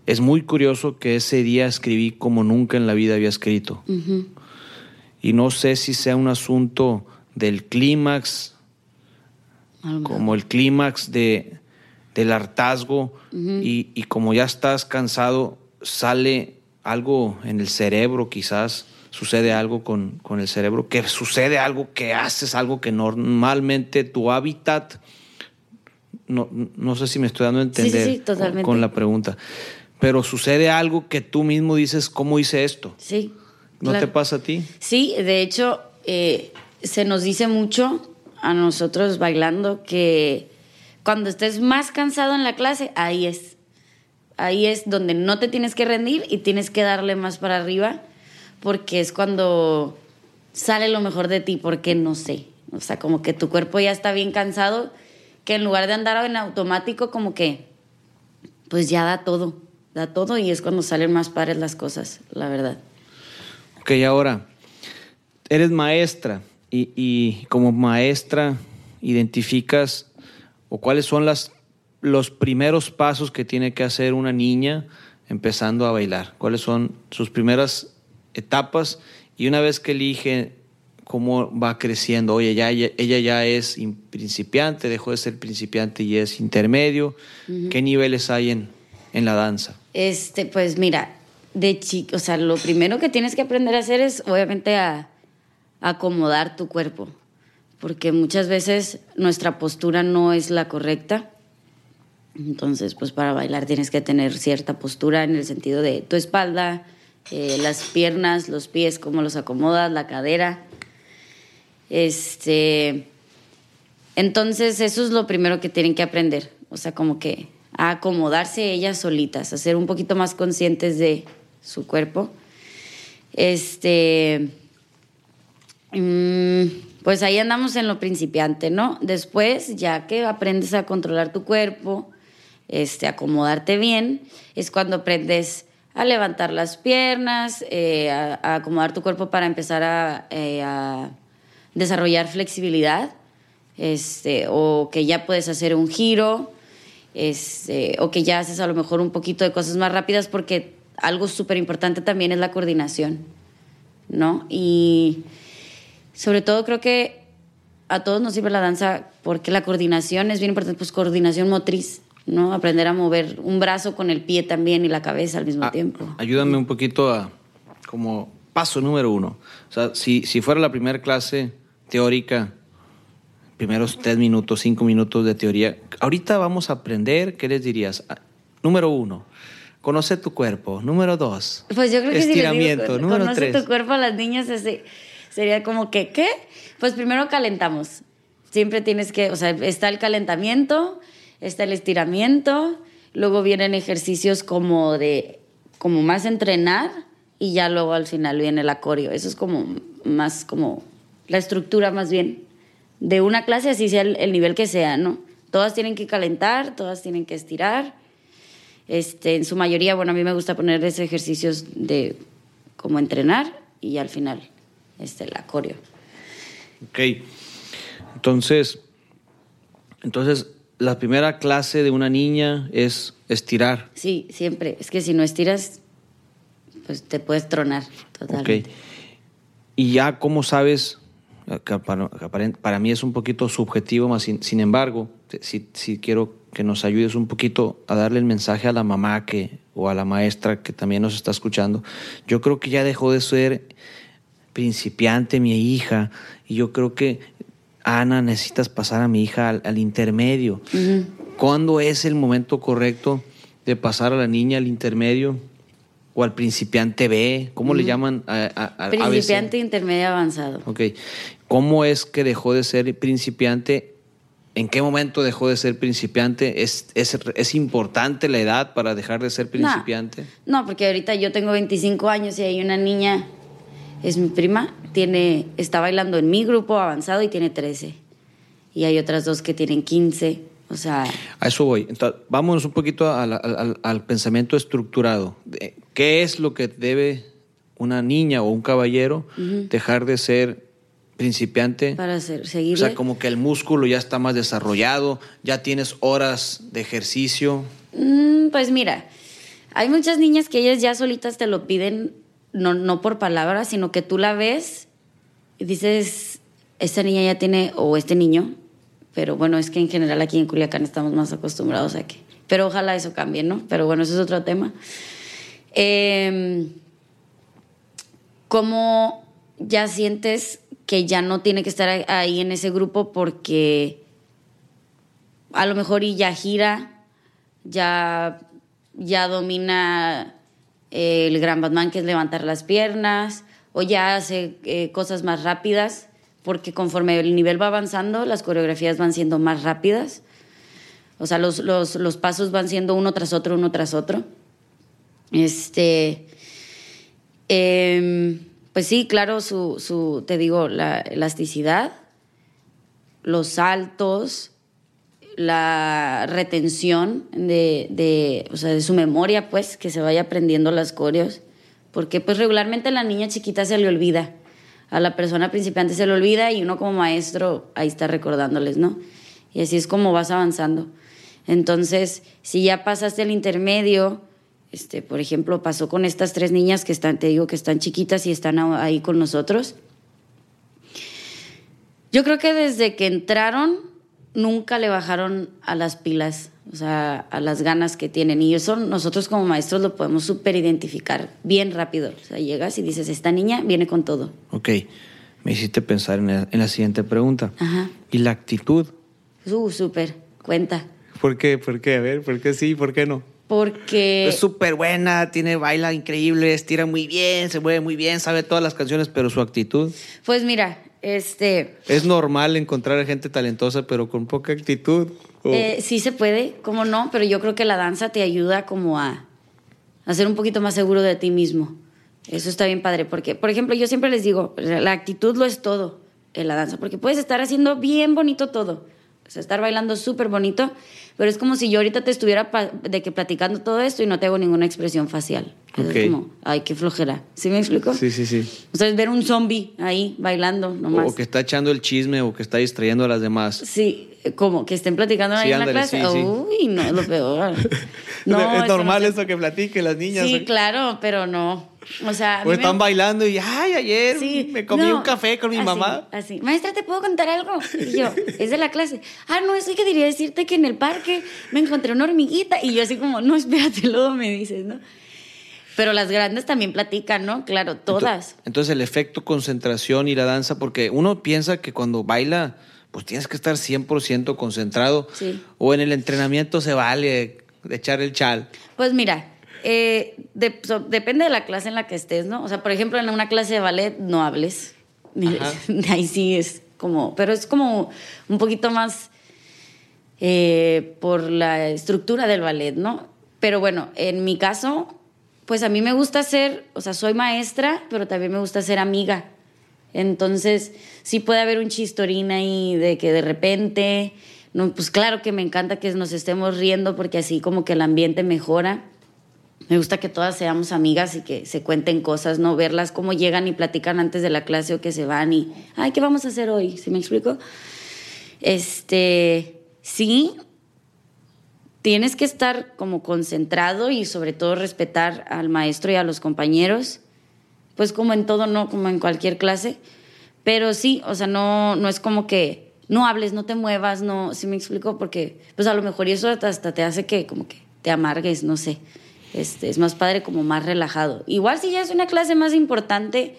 es muy curioso que ese día escribí como nunca en la vida había escrito. Y no sé si sea un asunto del clímax, como el clímax de, del hartazgo y, como ya estás cansado, sale algo en el cerebro quizás, sucede algo con, el cerebro, que sucede algo que haces, algo que normalmente tu hábitat, no, no sé si me estoy dando a entender con, la pregunta, pero sucede algo que tú mismo dices, ¿cómo hice esto? Sí. ¿No te pasa a ti? Sí, de hecho, eh, se nos dice mucho a nosotros bailando que cuando estés más cansado en la clase, ahí es. Ahí es donde no te tienes que rendir y tienes que darle más para arriba, porque es cuando sale lo mejor de ti, porque no sé. O sea, como que tu cuerpo ya está bien cansado, que en lugar de andar en automático, como que, pues ya da todo, da todo y es cuando salen más pares las cosas, la verdad. Ok, ahora, eres maestra y, como maestra identificas o cuáles son las, los primeros pasos que tiene que hacer una niña empezando a bailar? ¿Cuáles son sus primeras etapas? Y una vez que elige cómo va creciendo, oye, ya, ella, ya es principiante, dejó de ser principiante y es intermedio, ¿qué niveles hay en, en la danza? Este, pues mira, de chico, o sea, lo primero que tienes que aprender a hacer es obviamente a acomodar tu cuerpo, porque muchas veces nuestra postura no es la correcta. Entonces, pues para bailar tienes que tener cierta postura en el sentido de tu espalda, eh, las piernas, los pies, cómo los acomodas, la cadera. Este, entonces, eso es lo primero que tienen que aprender. O sea, como que a acomodarse ellas solitas, a ser un poquito más conscientes de su cuerpo. Este, pues ahí andamos en lo principiante, ¿no? Después, ya que aprendes a controlar tu cuerpo, este, acomodarte bien, es cuando aprendes a levantar las piernas, eh, a, acomodar tu cuerpo para empezar a, eh, a desarrollar flexibilidad, este, o que ya puedes hacer un giro, este, o que ya haces a lo mejor un poquito de cosas más rápidas, porque algo súper importante también es la coordinación, ¿no? Y sobre todo creo que a todos nos sirve la danza porque la coordinación es bien importante, pues coordinación motriz, ¿no? Aprender a mover un brazo con el pie también y la cabeza al mismo Ah, tiempo. Ayúdame un poquito a, como paso número uno. O sea, si, si fuera la primera clase teórica, primeros tres minutos, cinco minutos de teoría, ahorita vamos a aprender, ¿qué les dirías? Ah, Número uno, conoce tu cuerpo. Número dos, Pues yo creo que si les digo, estiramiento. con- Número conoce tres. tu cuerpo a las niñas ese- sería como que, ¿qué? Pues primero calentamos. Siempre tienes que, o sea, está el calentamiento, está el estiramiento, luego vienen ejercicios como de, como más entrenar y ya luego al final viene el acorio. Eso es como más como la estructura más bien de una clase, así sea el, el nivel que sea, ¿no? Todas tienen que calentar, todas tienen que estirar. Este, en su mayoría, bueno, a mí me gusta ponerles ejercicios de como entrenar y al final este, el acorio. Ok. Entonces, entonces, la primera clase de una niña es estirar. Sí, siempre. Es que si no estiras, pues te puedes tronar totalmente. Ok. Y ya, ¿cómo sabes? Que para, que para mí es un poquito subjetivo, más sin, sin embargo, si, si quiero que nos ayudes un poquito a darle el mensaje a la mamá que, o a la maestra que también nos está escuchando. Yo creo que ya dejó de ser principiante mi hija y yo creo que Ana necesitas pasar a mi hija al, al intermedio. ¿Cuándo es el momento correcto de pasar a la niña al intermedio o al principiante B? ¿Cómo le llaman a, a- a- ABC? Principiante, intermedio, avanzado. Ok. ¿Cómo es que dejó de ser principiante? ¿En qué momento dejó de ser principiante? ¿Es, es, es importante la edad para dejar de ser principiante? No, porque ahorita yo tengo 25 años y hay una niña, es mi prima, tiene, está bailando en mi grupo avanzado y tiene 13. Y hay otras dos que tienen 15. O sea, A eso voy. Entonces, vámonos un poquito al, al- al- al pensamiento estructurado. ¿Qué es lo que debe una niña o un caballero dejar de ser principiante? para hacer, O seguirle. sea, como que el músculo ya está más desarrollado, ya tienes horas de ejercicio. Mm, pues mira, hay muchas niñas que ellas ya solitas te lo piden, no, no por palabras, sino que tú la ves y dices, esta niña ya tiene, o este niño, pero bueno, es que en general aquí en Culiacán estamos más acostumbrados a que, pero ojalá eso cambie, ¿no? Pero bueno, eso es otro tema. Eh, ¿Cómo ya sientes que ya no tiene que estar ahí en ese grupo porque a lo mejor y ya gira, ya, ya domina el gran Batman, que es levantar las piernas, o ya hace eh, cosas más rápidas, porque conforme el nivel va avanzando, las coreografías van siendo más rápidas. O sea, los, los, los pasos van siendo uno tras otro, uno tras otro. Este. em, pues sí, claro, su, su, te digo, la elasticidad, los saltos, la retención de, de, o sea, de su memoria, pues, que se vaya aprendiendo las coreos. Porque pues regularmente la niña chiquita se le olvida, a la persona principiante se le olvida y uno como maestro ahí está recordándoles, ¿no? Y así es como vas avanzando. Entonces, si ya pasaste el intermedio, este, por ejemplo, pasó con estas tres niñas que están, te digo que están chiquitas y están ahí con nosotros. Yo creo que desde que entraron nunca le bajaron a las pilas, o sea, a las ganas que tienen. Y eso nosotros como maestros lo podemos súper identificar bien rápido. O sea, llegas y dices, esta niña viene con todo. Ok, me hiciste pensar en la, en la siguiente pregunta. Ajá. ¿Y la actitud? Uh, súper, cuenta. ¿Por qué? ¿Por qué? A ver, ¿por qué sí? ¿Por qué no? Porque... Es súper buena, tiene baila increíble, estira muy bien, se mueve muy bien, sabe todas las canciones, pero su actitud. Pues mira, este... Es normal encontrar gente talentosa, pero con poca actitud. Eh, sí se puede, cómo no, pero yo creo que la danza te ayuda como a, a ser un poquito más seguro de ti mismo. Eso está bien padre, porque, por ejemplo, yo siempre les digo, la actitud lo es todo. en la danza, porque puedes estar haciendo bien bonito todo, o sea, estar bailando súper bonito, pero es como si yo ahorita te estuviera de que platicando todo esto y no te hago ninguna expresión facial. Es como, ay, qué flojera. ¿Sí me explico? Sí, sí, sí. O sea, es ver un zombie ahí bailando nomás. O que está echando el chisme o que está distrayendo a las demás. Sí, como que estén platicando ahí en la clase. Uy, no, es lo peor. No, es normal eso que platiquen las niñas. Sí, claro, pero no. O sea, o están bailando y, ay, ayer me comí un café con mi mamá. Así, maestra, ¿te puedo contar algo? Y yo, es de la clase. Ah, no, eso que quería decirte que en el parque me encontré una hormiguita. Y yo así como, no, espérate, luego me dices, ¿no? Pero las grandes también platican, ¿no? Claro, todas. Entonces, el efecto concentración y la danza, porque uno piensa que cuando baila, pues tienes que estar 100% concentrado. Sí. O en el entrenamiento se vale de echar el chal. Pues mira, eh, depende de la clase en la que estés, ¿no? O sea, por ejemplo, en una clase de ballet no hables. Ahí sí es como, pero es como un poquito más eh, por la estructura del ballet, ¿no? Pero bueno, en mi caso, pues a mí me gusta ser, o sea, soy maestra, pero también me gusta ser amiga. Entonces, sí puede haber un chistorín ahí de que de repente, no, pues claro que me encanta que nos estemos riendo porque así como que el ambiente mejora. Me gusta que todas seamos amigas y que se cuenten cosas, no verlas cómo llegan y platican antes de la clase o que se van y, ay, ¿qué vamos a hacer hoy? ¿Sí me explico? Este, sí, tienes que estar como concentrado y sobre todo respetar al maestro y a los compañeros, pues como en todo, no como en cualquier clase, pero sí, o sea, no, no es como que no hables, no te muevas, no, ¿sí me explico? Porque pues a lo mejor eso hasta te hace que como que te amargues, no sé, este, es más padre como más relajado. Igual si ya es una clase más importante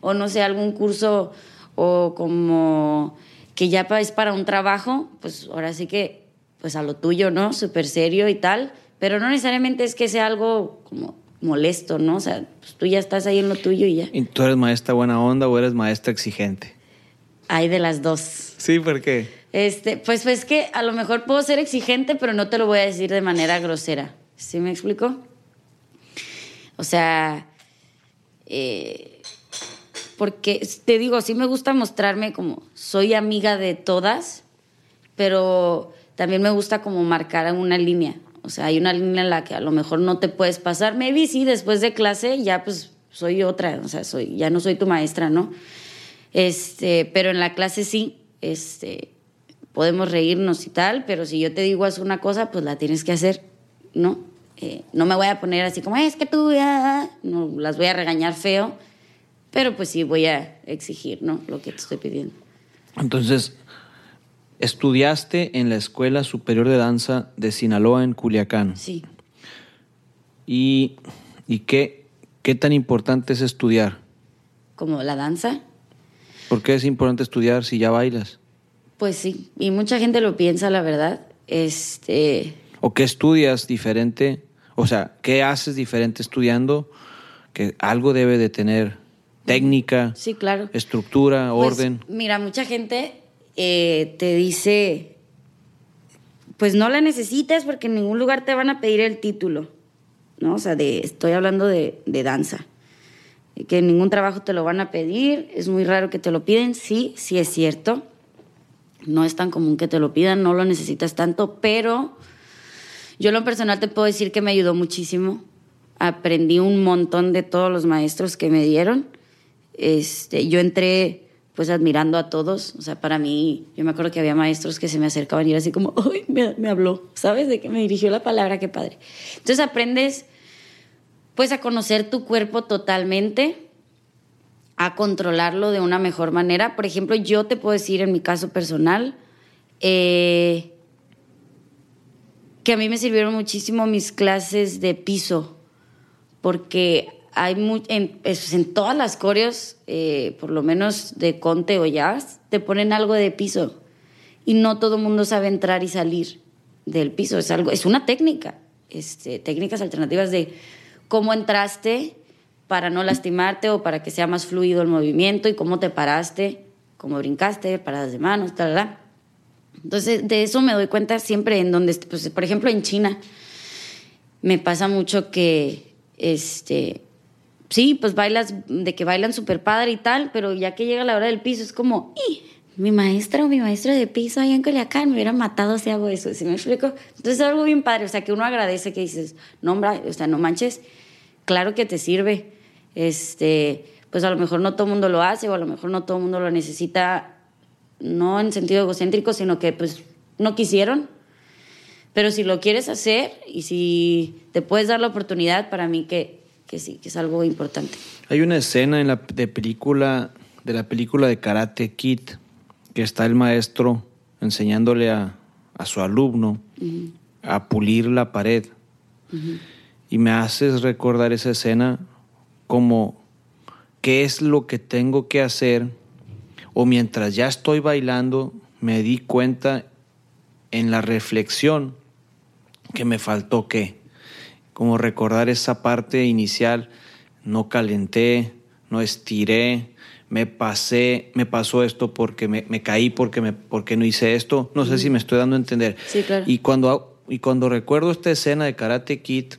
o no sé, algún curso o como que ya es para un trabajo, pues ahora sí que pues a lo tuyo, ¿no? Súper serio y tal, pero no necesariamente es que sea algo como molesto, ¿no? O sea, pues tú ya estás ahí en lo tuyo y ya. ¿Y tú eres maestra buena onda o eres maestra exigente? Hay de las dos. Sí, ¿por qué? Este, pues, pues que a lo mejor puedo ser exigente, pero no te lo voy a decir de manera grosera. ¿Sí me explico? O sea, eh, porque te digo, sí me gusta mostrarme como soy amiga de todas, pero también me gusta como marcar una línea. O sea, hay una línea en la que a lo mejor no te puedes pasar. Maybe sí, después de clase ya pues soy otra, o sea, soy, ya no soy tu maestra, ¿no? Este, pero en la clase sí, este, podemos reírnos y tal, pero si yo te digo haz una cosa, pues la tienes que hacer, ¿no? Eh, no me voy a poner así como, es que tú ya, no, las voy a regañar feo, pero pues sí voy a exigir, ¿no? Lo que te estoy pidiendo. Entonces, Estudiaste en la Escuela Superior de Danza de Sinaloa en Culiacán. Sí. ¿Y, y qué, qué tan importante es estudiar? ¿Como la danza? ¿Por qué es importante estudiar si ya bailas? Pues sí, y mucha gente lo piensa, la verdad. Este... ¿O qué estudias diferente? O sea, ¿qué haces diferente estudiando? Que algo debe de tener técnica, sí, claro. estructura, pues, orden. Mira, mucha gente eh, te dice, pues no la necesitas porque en ningún lugar te van a pedir el título, ¿no? O sea, de, estoy hablando de, de danza. Que en ningún trabajo te lo van a pedir, es muy raro que te lo piden, sí, sí es cierto. No es tan común que te lo pidan, no lo necesitas tanto, pero yo en lo personal te puedo decir que me ayudó muchísimo. Aprendí un montón de todos los maestros que me dieron. Este, yo entré pues admirando a todos. O sea, para mí, yo me acuerdo que había maestros que se me acercaban y era así como, ¡ay, me, me habló! ¿Sabes? De que me dirigió la palabra, qué padre. Entonces aprendes pues a conocer tu cuerpo totalmente, a controlarlo de una mejor manera. Por ejemplo, yo te puedo decir en mi caso personal eh, que a mí me sirvieron muchísimo mis clases de piso, porque hay en, en, todas las coreos, eh, por lo menos de conte o jazz, te ponen algo de piso y no todo el mundo sabe entrar y salir del piso. Es algo, es una técnica, este, técnicas alternativas de cómo entraste para no lastimarte o para que sea más fluido el movimiento y cómo te paraste, cómo brincaste, paradas de manos, tal, tal. Entonces, de eso me doy cuenta siempre en donde, pues, por ejemplo, en China, me pasa mucho que este, sí, pues bailas, de que bailan súper padre y tal, pero ya que llega la hora del piso es como, ¡y! Mi maestra o mi maestro de piso allá en Culiacán me hubiera matado si hago eso, ¿sí me explico? Entonces es algo bien padre, o sea, que uno agradece que dices, no, o sea, no manches, claro que te sirve. Este, pues a lo mejor no todo el mundo lo hace o a lo mejor no todo el mundo lo necesita, no en sentido egocéntrico, sino que pues no quisieron. Pero si lo quieres hacer y si te puedes dar la oportunidad, para mí que, que sí, que es algo importante. Hay una escena en la de película de la película de Karate Kid que está el maestro enseñándole a, a su alumno a pulir la pared. Y me haces recordar esa escena como qué es lo que tengo que hacer o mientras ya estoy bailando me di cuenta en la reflexión que me faltó qué. Como recordar esa parte inicial, no calenté, no estiré, me pasé, me pasó esto porque me, me caí, porque, me, porque no hice esto. No sé si me estoy dando a entender. Sí, claro. Y cuando, y cuando recuerdo esta escena de Karate Kid,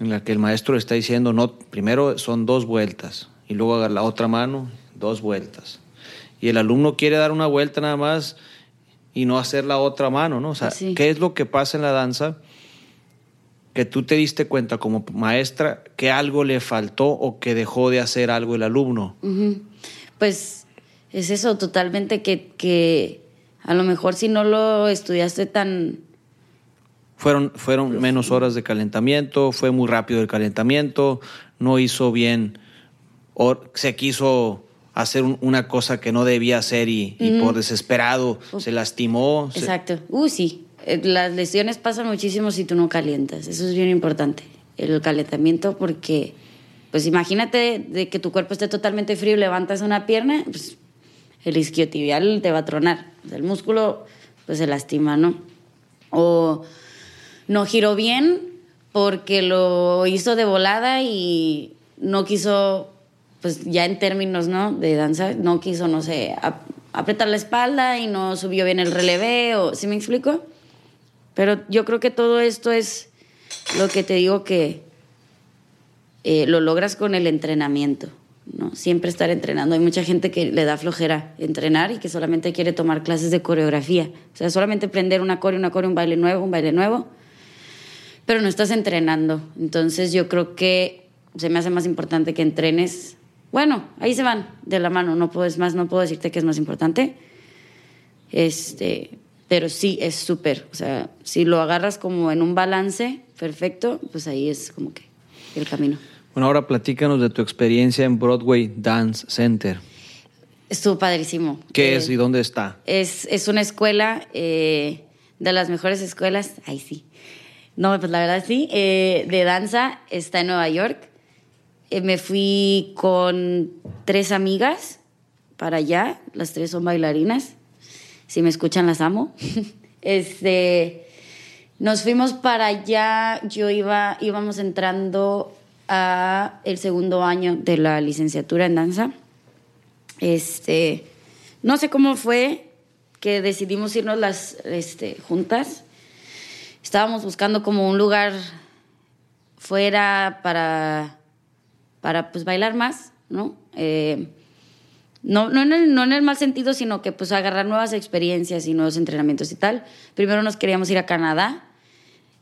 en la que el maestro le está diciendo, no, primero son dos vueltas, y luego agarra la otra mano, dos vueltas. Y el alumno quiere dar una vuelta nada más y no hacer la otra mano, ¿no? O sea. ¿qué es lo que pasa en la danza? Que tú te diste cuenta como maestra que algo le faltó o que dejó de hacer algo el alumno. Pues es eso, totalmente que, que a lo mejor si no lo estudiaste tan... Fueron, fueron menos horas de calentamiento, fue muy rápido el calentamiento, no hizo bien, o se quiso hacer un- una cosa que no debía hacer y, y por desesperado se lastimó. se- Exacto. Uh, sí. Eh, Las lesiones pasan muchísimo si tú no calientas. Eso es bien importante. El calentamiento porque, pues imagínate de que tu cuerpo esté totalmente frío y levantas una pierna, pues el isquiotibial te va a tronar. El músculo pues se lastima, ¿no? O no giró bien porque lo hizo de volada y no quiso, pues ya en términos, ¿no? De danza, no quiso, no sé, ap- apretar la espalda y no subió bien el relevé, o ¿sí me explico? Pero yo creo que todo esto es lo que te digo que eh, lo logras con el entrenamiento, ¿no? Siempre estar entrenando. Hay mucha gente que le da flojera entrenar y que solamente quiere tomar clases de coreografía. O sea, solamente aprender una core, una core, un baile nuevo, un baile nuevo, pero no estás entrenando. Entonces yo creo que se me hace más importante que entrenes. Bueno, ahí se van de la mano, no puedo, es más, no puedo decirte que es más importante. Este, pero sí es súper. O sea, si lo agarras como en un balance perfecto, pues ahí es como que el camino. Bueno, ahora platícanos de tu experiencia en Broadway Dance Center. Estuvo padrísimo. ¿Qué Eh, es y dónde está? Es, es una escuela eh, de las mejores escuelas. Ay, sí. No, pues la verdad sí. eh, de danza está en Nueva York. Eh, me fui con tres amigas para allá. Las tres son bailarinas. Si me escuchan, las amo. este, nos fuimos para allá. Yo iba, íbamos entrando a el segundo año de la licenciatura en danza. Este, no sé cómo fue que decidimos irnos las este, juntas. Estábamos buscando como un lugar fuera para, para pues bailar más, ¿no? Eh, no, no, en el, no en el mal sentido, sino que pues agarrar nuevas experiencias y nuevos entrenamientos y tal. Primero nos queríamos ir a Canadá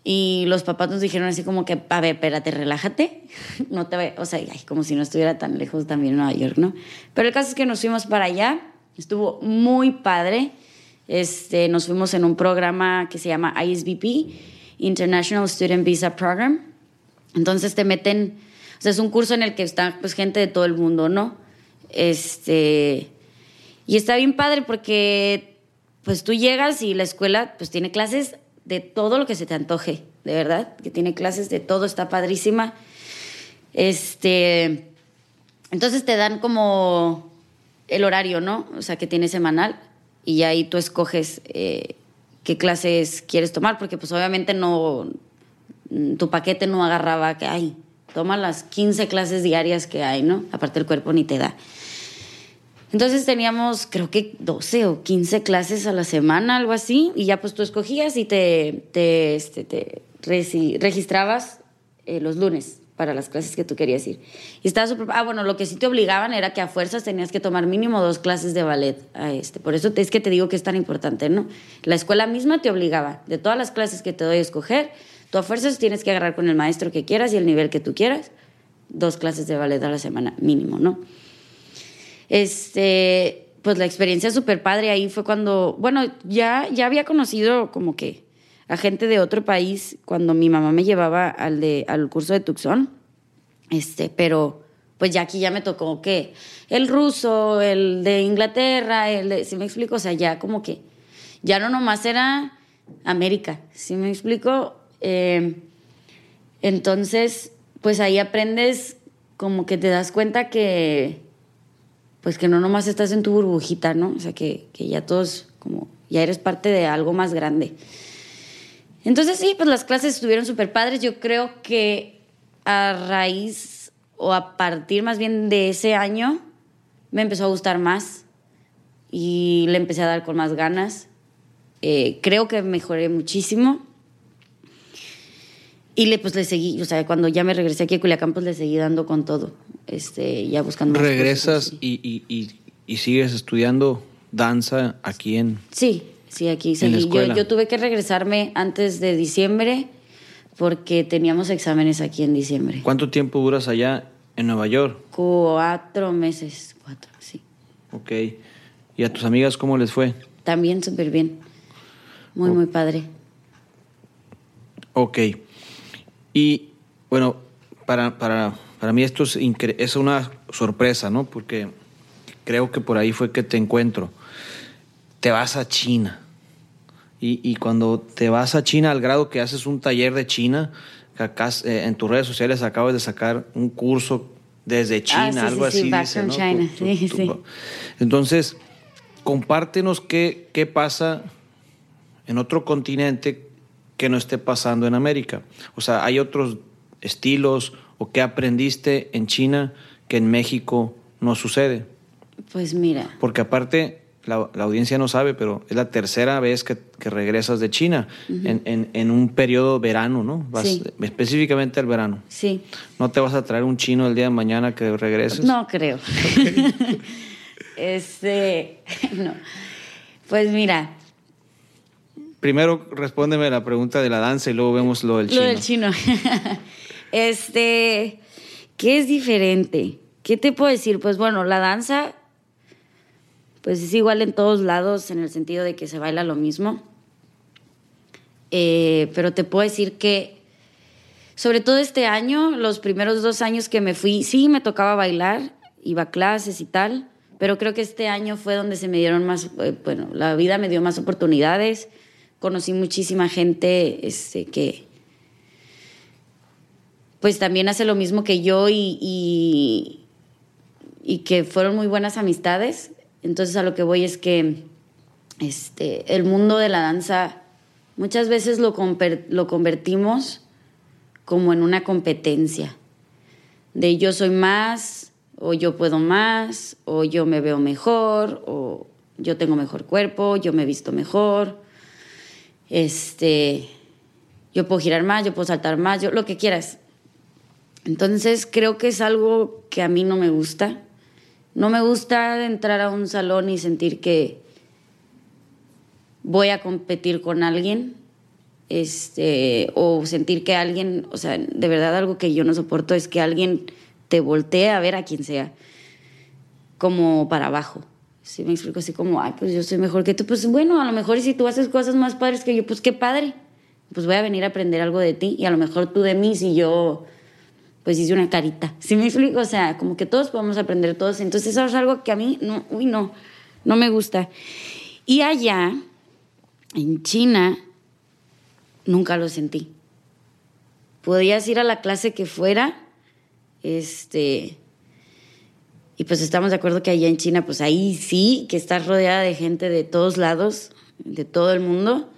y los papás nos dijeron así como que, a ver, espérate, relájate. No te vayas, o sea, como si no estuviera tan lejos también Nueva York, ¿no? Pero el caso es que nos fuimos para allá, estuvo muy padre. Este, nos fuimos en un programa que se llama ISVP, International Student Visa Program. Entonces te meten, o sea, es un curso en el que está pues gente de todo el mundo, ¿no? Este, y está bien padre porque pues tú llegas y la escuela pues tiene clases de todo lo que se te antoje, de verdad, que tiene clases de todo, está padrísima. Este, entonces te dan como el horario, ¿no? O sea, que tiene semanal y ahí tú escoges eh, qué clases quieres tomar, porque pues obviamente no, tu paquete no agarraba que hay, toma las 15 clases diarias que hay, ¿no? Aparte el cuerpo ni te da. Entonces teníamos, creo que 12 o 15 clases a la semana, algo así, y ya pues tú escogías y te, te, este, te registrabas eh, los lunes para las clases que tú querías ir. Y estaba súper... Ah, bueno, lo que sí te obligaban era que a fuerzas tenías que tomar mínimo dos clases de ballet a este. Por eso es que te digo que es tan importante, ¿no? La escuela misma te obligaba. De todas las clases que te doy a escoger, tú a fuerzas tienes que agarrar con el maestro que quieras y el nivel que tú quieras. Dos clases de ballet a la semana, mínimo, ¿no? Este... Pues la experiencia súper padre ahí fue cuando... Bueno, ya, ya había conocido como que a gente de otro país cuando mi mamá me llevaba al, de, al curso de Tucson. Este, pero pues ya aquí ya me tocó que el ruso, el de Inglaterra, el de, ¿sí me explico? O sea, ya como que, ya no nomás era América, ¿sí me explico? Eh, entonces, pues ahí aprendes como que te das cuenta que, pues que no nomás estás en tu burbujita, ¿no? O sea, que, que ya todos, como, ya eres parte de algo más grande. Entonces sí, pues las clases estuvieron súper padres. Yo creo que a raíz o a partir más bien de ese año me empezó a gustar más y le empecé a dar con más ganas. Eh, creo que mejoré muchísimo. Y le, pues le seguí, o sea, cuando ya me regresé aquí a Culiacán, pues le seguí dando con todo, este, ya buscando más ¿Regresas cosas, y, y, y, y sigues estudiando danza aquí en, Sí, sí, aquí seguí. Yo, yo tuve que regresarme antes de diciembre porque teníamos exámenes aquí en diciembre. ¿Cuánto tiempo duras allá en Nueva York? Cuatro meses, cuatro, sí. Ok. ¿Y a tus amigas cómo les fue? También súper bien. Muy, muy padre. Ok. Y bueno, para, para, para mí esto es, es una sorpresa, ¿no? Porque creo que por ahí fue que te encuentro. Te vas a China. Y, y cuando te vas a China al grado que haces un taller de China, acá eh, en tus redes sociales acabas de sacar un curso desde China, Ah, sí, algo sí, sí, así. Back dice, from ¿no? China. Tu- tu- Sí, tu- sí. Entonces, compártenos qué, qué pasa en otro continente que no esté pasando en América. O sea, ¿hay otros estilos o qué aprendiste en China que en México no sucede? Pues mira, Porque aparte, la, la audiencia no sabe, pero es la tercera vez que, que regresas de China en, en- en un periodo verano, ¿no? Vas Sí. específicamente al verano. sí. ¿No te vas a traer un chino el día de mañana que regreses? No creo. este, no. Pues mira, Primero respóndeme la pregunta de la danza y luego vemos lo del chino. Lo del chino. este, ¿qué es diferente? ¿Qué te puedo decir? Pues bueno, la danza, pues es igual en todos lados en el sentido de que se baila lo mismo. Eh, pero te puedo decir que, sobre todo este año, los primeros dos años que me fui, sí me tocaba bailar, iba a clases y tal, pero creo que este año fue donde se me dieron más, eh, bueno, la vida me dio más oportunidades, conocí muchísima gente este, que, pues también hace lo mismo que yo y, y, que fueron muy buenas amistades. Entonces a lo que voy es que este, el mundo de la danza muchas veces lo, lo convertimos como en una competencia. De yo soy más, o yo puedo más, o yo me veo mejor, o yo tengo mejor cuerpo, yo me visto mejor. Este, yo puedo girar más, yo puedo saltar más, yo lo que quieras. Entonces creo que es algo que a mí no me gusta. No me gusta entrar a un salón y sentir que voy a competir con alguien. Este, o sentir que alguien, o sea, de verdad algo que yo no soporto es que alguien te voltee a ver a quien sea como para abajo. Si me explico así como, ay, pues yo soy mejor que tú, pues bueno, a lo mejor si tú haces cosas más padres que yo, pues qué padre. Pues voy a venir a aprender algo de ti y a lo mejor tú de mí si yo pues hice una carita. ¿Sí me explico? O sea, como que todos podemos aprender todos. Entonces eso es algo que a mí, no, uy, no, no me gusta. Y allá, en China, nunca lo sentí. Podías ir a la clase que fuera, este, y pues estamos de acuerdo que allá en China, pues ahí sí, que estás rodeada de gente de todos lados, de todo el mundo.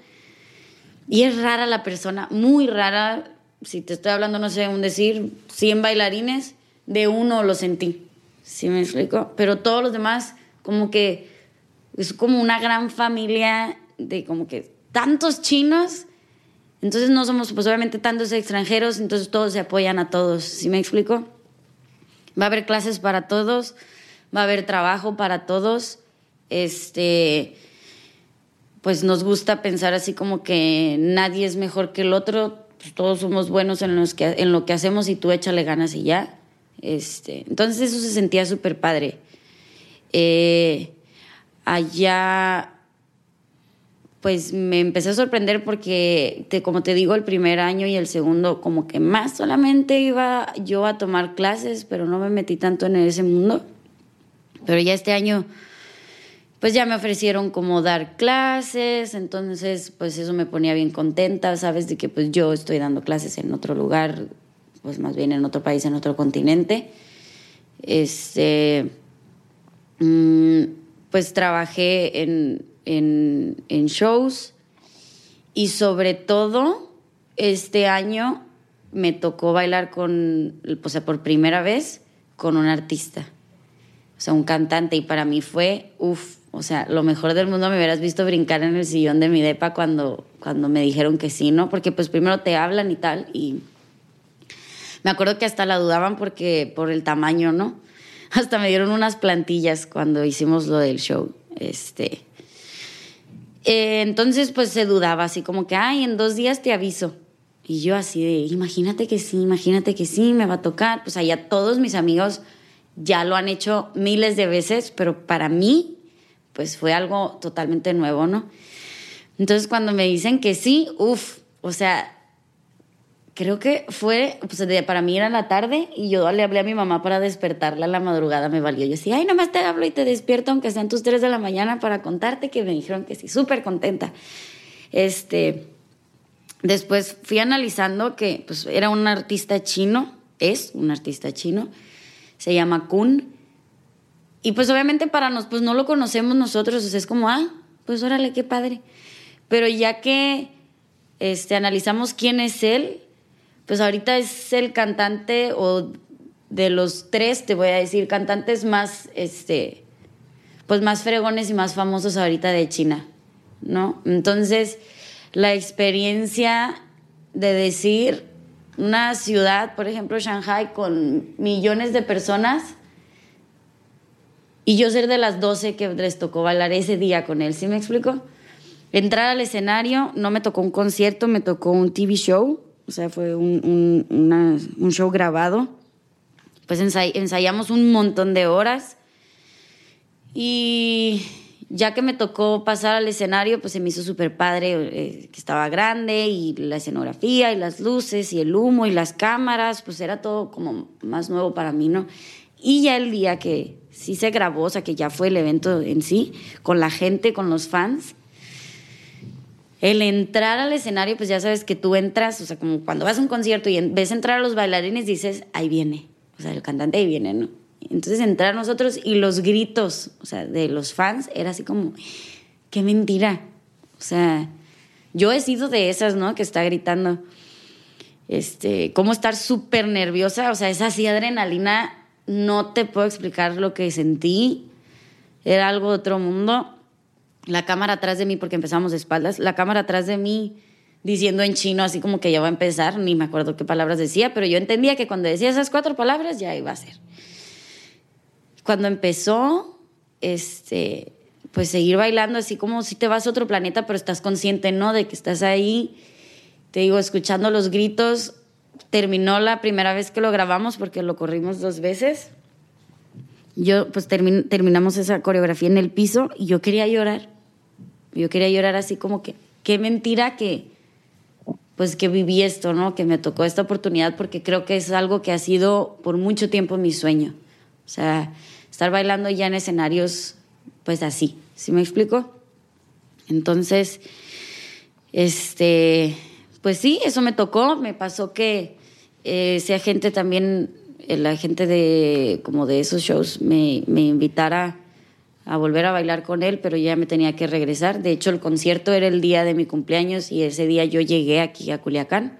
Y es rara la persona, muy rara. Si te estoy hablando, no sé, un decir, 100 bailarines, de uno lo sentí. ¿Sí me explico? Pero todos los demás, como que es como una gran familia de como que tantos chinos. Entonces no somos pues obviamente tantos extranjeros, entonces todos se apoyan a todos, ¿sí me explico? Va a haber clases para todos, va a haber trabajo para todos. Este pues nos gusta pensar así como que nadie es mejor que el otro, pues todos somos buenos en, que, en lo que hacemos y tú échale ganas y ya. Este, entonces eso se sentía súper padre. Eh, allá pues me empecé a sorprender porque, como te digo, el primer año y el segundo, como que más solamente iba yo a tomar clases, pero no me metí tanto en ese mundo. Pero ya este año, pues ya me ofrecieron como dar clases, entonces pues eso me ponía bien contenta, sabes, de que pues yo estoy dando clases en otro lugar, pues más bien en otro país, en otro continente. Este, mm, pues trabajé en en, shows y sobre todo este año me tocó bailar con, o sea, por primera vez con un artista, o sea, un cantante y para mí fue, uff, o sea, lo mejor del mundo me hubieras visto brincar en el sillón de mi depa cuando, cuando me dijeron que sí, ¿no? Porque pues primero te hablan y tal y me acuerdo que hasta la dudaban porque por el tamaño, ¿no? Hasta me dieron unas plantillas cuando hicimos lo del show. Este, eh, entonces, pues se dudaba, así como que, ay, en dos días te aviso. Y yo así de, imagínate que sí, imagínate que sí, me va a tocar. Pues allá todos mis amigos ya lo han hecho miles de veces, pero para mí, pues fue algo totalmente nuevo, ¿no? Entonces, cuando me dicen que sí, uff, o sea, creo que fue, pues para mí era la tarde y yo le hablé a mi mamá para despertarla a la madrugada, me valió. Yo decía, ay, nomás te hablo y te despierto aunque sean tus 3 de la mañana para contarte que me dijeron que sí, súper contenta. Este, después fui analizando que pues era un artista chino, es un artista chino, se llama Kun. Y pues obviamente para nos, pues no lo conocemos nosotros, o sea, es como, ah, pues órale, qué padre. Pero ya que este, analizamos quién es él, pues ahorita es el cantante o de los tres, te voy a decir, cantantes más, este, pues más fregones y más famosos ahorita de China, ¿no? Entonces, la experiencia de decir una ciudad, por ejemplo, Shanghai, con millones de personas, y yo ser de las 12 que les tocó bailar ese día con él, ¿sí me explico? Entrar al escenario, no me tocó un concierto, me tocó un TV show o sea, fue un, un, show grabado. Pues ensayamos un montón de horas y ya que me tocó pasar al escenario, pues se me hizo súper padre, eh, que estaba grande y la escenografía y las luces y el humo y las cámaras, pues era todo como más nuevo para mí, ¿no? Y ya el día que sí se grabó, o sea, que ya fue el evento en sí, con la gente, con los fans, el entrar al escenario, pues ya sabes que tú entras, o sea, como cuando vas a un concierto y ves entrar a los bailarines, dices, ahí viene, o sea, el cantante ahí viene, ¿no? Entonces entrar nosotros y los gritos, o sea, de los fans, era así como, qué mentira. O sea, yo he sido de esas, ¿no? Que está gritando. Este, cómo estar súper nerviosa, o sea, esa así adrenalina, no te puedo explicar lo que sentí. Era algo de otro mundo la cámara atrás de mí, porque empezamos de espaldas, la cámara atrás de mí diciendo en chino, así como que ya va a empezar, ni me acuerdo qué palabras decía, pero yo entendía que cuando decía esas cuatro palabras ya iba a ser. Cuando empezó, este, pues seguir bailando así como si te vas a otro planeta, pero estás consciente, ¿no? De que estás ahí, te digo, escuchando los gritos. Terminó la primera vez que lo grabamos porque lo corrimos dos veces. Yo, pues terminamos esa coreografía en el piso y yo quería llorar yo quería llorar así como que, qué mentira que, pues que viví esto, ¿no? Que me tocó esta oportunidad porque creo que es algo que ha sido por mucho tiempo mi sueño. O sea, estar bailando ya en escenarios, pues así, ¿sí me explico? Entonces, este, pues sí, eso me tocó, me pasó que eh, esa gente también, eh, la gente de, como de esos shows, me, me invitara a volver a bailar con él, pero ya me tenía que regresar. De hecho, el concierto era el día de mi cumpleaños y ese día yo llegué aquí a Culiacán.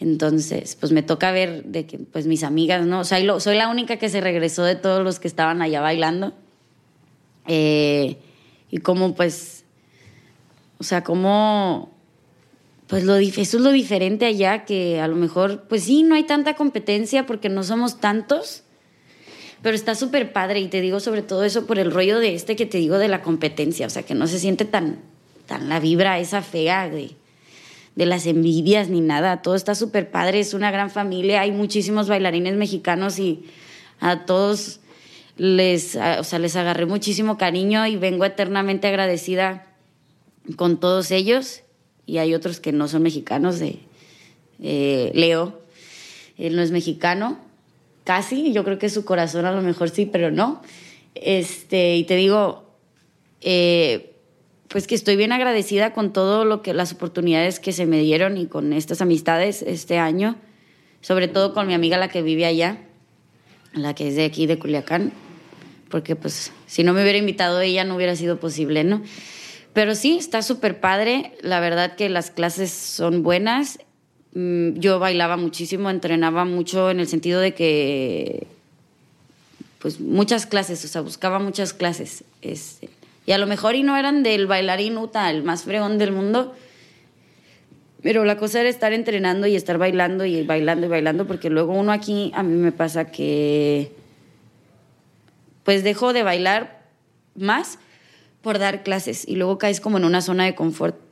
Entonces, pues me toca ver de que, pues mis amigas, ¿no? O sea, soy la única que se regresó de todos los que estaban allá bailando. Eh, y cómo, pues, o sea, cómo, pues lo, eso es lo diferente allá, que a lo mejor, pues sí, no hay tanta competencia porque no somos tantos, pero está súper padre y te digo sobre todo eso por el rollo de este que te digo de la competencia, o sea, que no se siente tan, tan la vibra esa fea de, de las envidias ni nada, todo está súper padre, es una gran familia, hay muchísimos bailarines mexicanos y a todos les, o sea, les agarré muchísimo cariño y vengo eternamente agradecida con todos ellos. Y hay otros que no son mexicanos, de eh, Leo, él no es mexicano, casi, yo creo que su corazón a lo mejor sí, pero no. Este, y te digo, eh, pues que estoy bien agradecida con todo lo que las oportunidades que se me dieron y con estas amistades este año, sobre todo con mi amiga la que vive allá, la que es de aquí de Culiacán, porque pues si no me hubiera invitado ella no hubiera sido posible, ¿no? Pero sí, está súper padre. La verdad que las clases son buenas. Mm, yo bailaba muchísimo, entrenaba mucho en el sentido de que, pues muchas clases, o sea, buscaba muchas clases. Este, y a lo mejor y no eran del bailarín Uta, el más fregón del mundo, pero la cosa era estar entrenando y estar bailando y bailando y bailando, porque luego uno aquí, a mí me pasa que, pues dejo de bailar más por dar clases y luego caes como en una zona de confort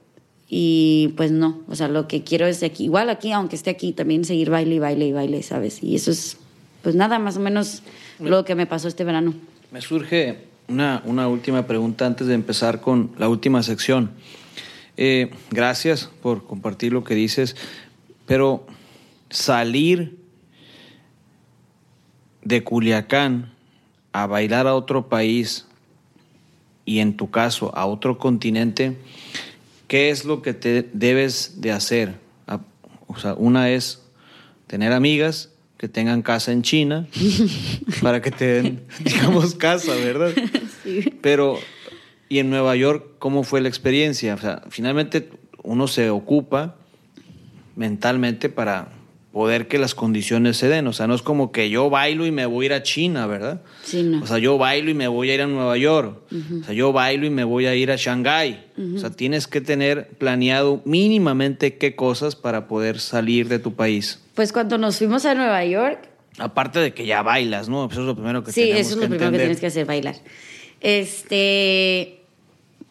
y pues no, o sea, lo que quiero es aquí, igual aquí, aunque esté aquí, también seguir baile y baile y baile, ¿sabes? Y eso es, pues nada, más o menos lo que me pasó este verano. Me surge una, una última pregunta antes de empezar con la última sección. Eh, gracias por compartir lo que dices, pero salir de Culiacán a bailar a otro país y en tu caso a otro continente, ¿qué es lo que te debes de hacer? Ah, o sea, una es tener amigas que tengan casa en China para que te den, digamos, casa, ¿verdad? Sí. Pero, ¿y en Nueva York cómo fue la experiencia? O sea, finalmente uno se ocupa mentalmente para poder que las condiciones se den. O sea, no es como que yo bailo y me voy a ir a China, ¿verdad? Sí, no. O sea, yo bailo y me voy a ir a Nueva York. O sea, yo bailo y me voy a ir a Shanghái. O sea, tienes que tener planeado mínimamente qué cosas para poder salir de tu país. Pues cuando nos fuimos a Nueva York... Aparte de que ya bailas, ¿no? Eso es lo primero que sí, eso es lo primero que tienes que hacer, bailar. Este...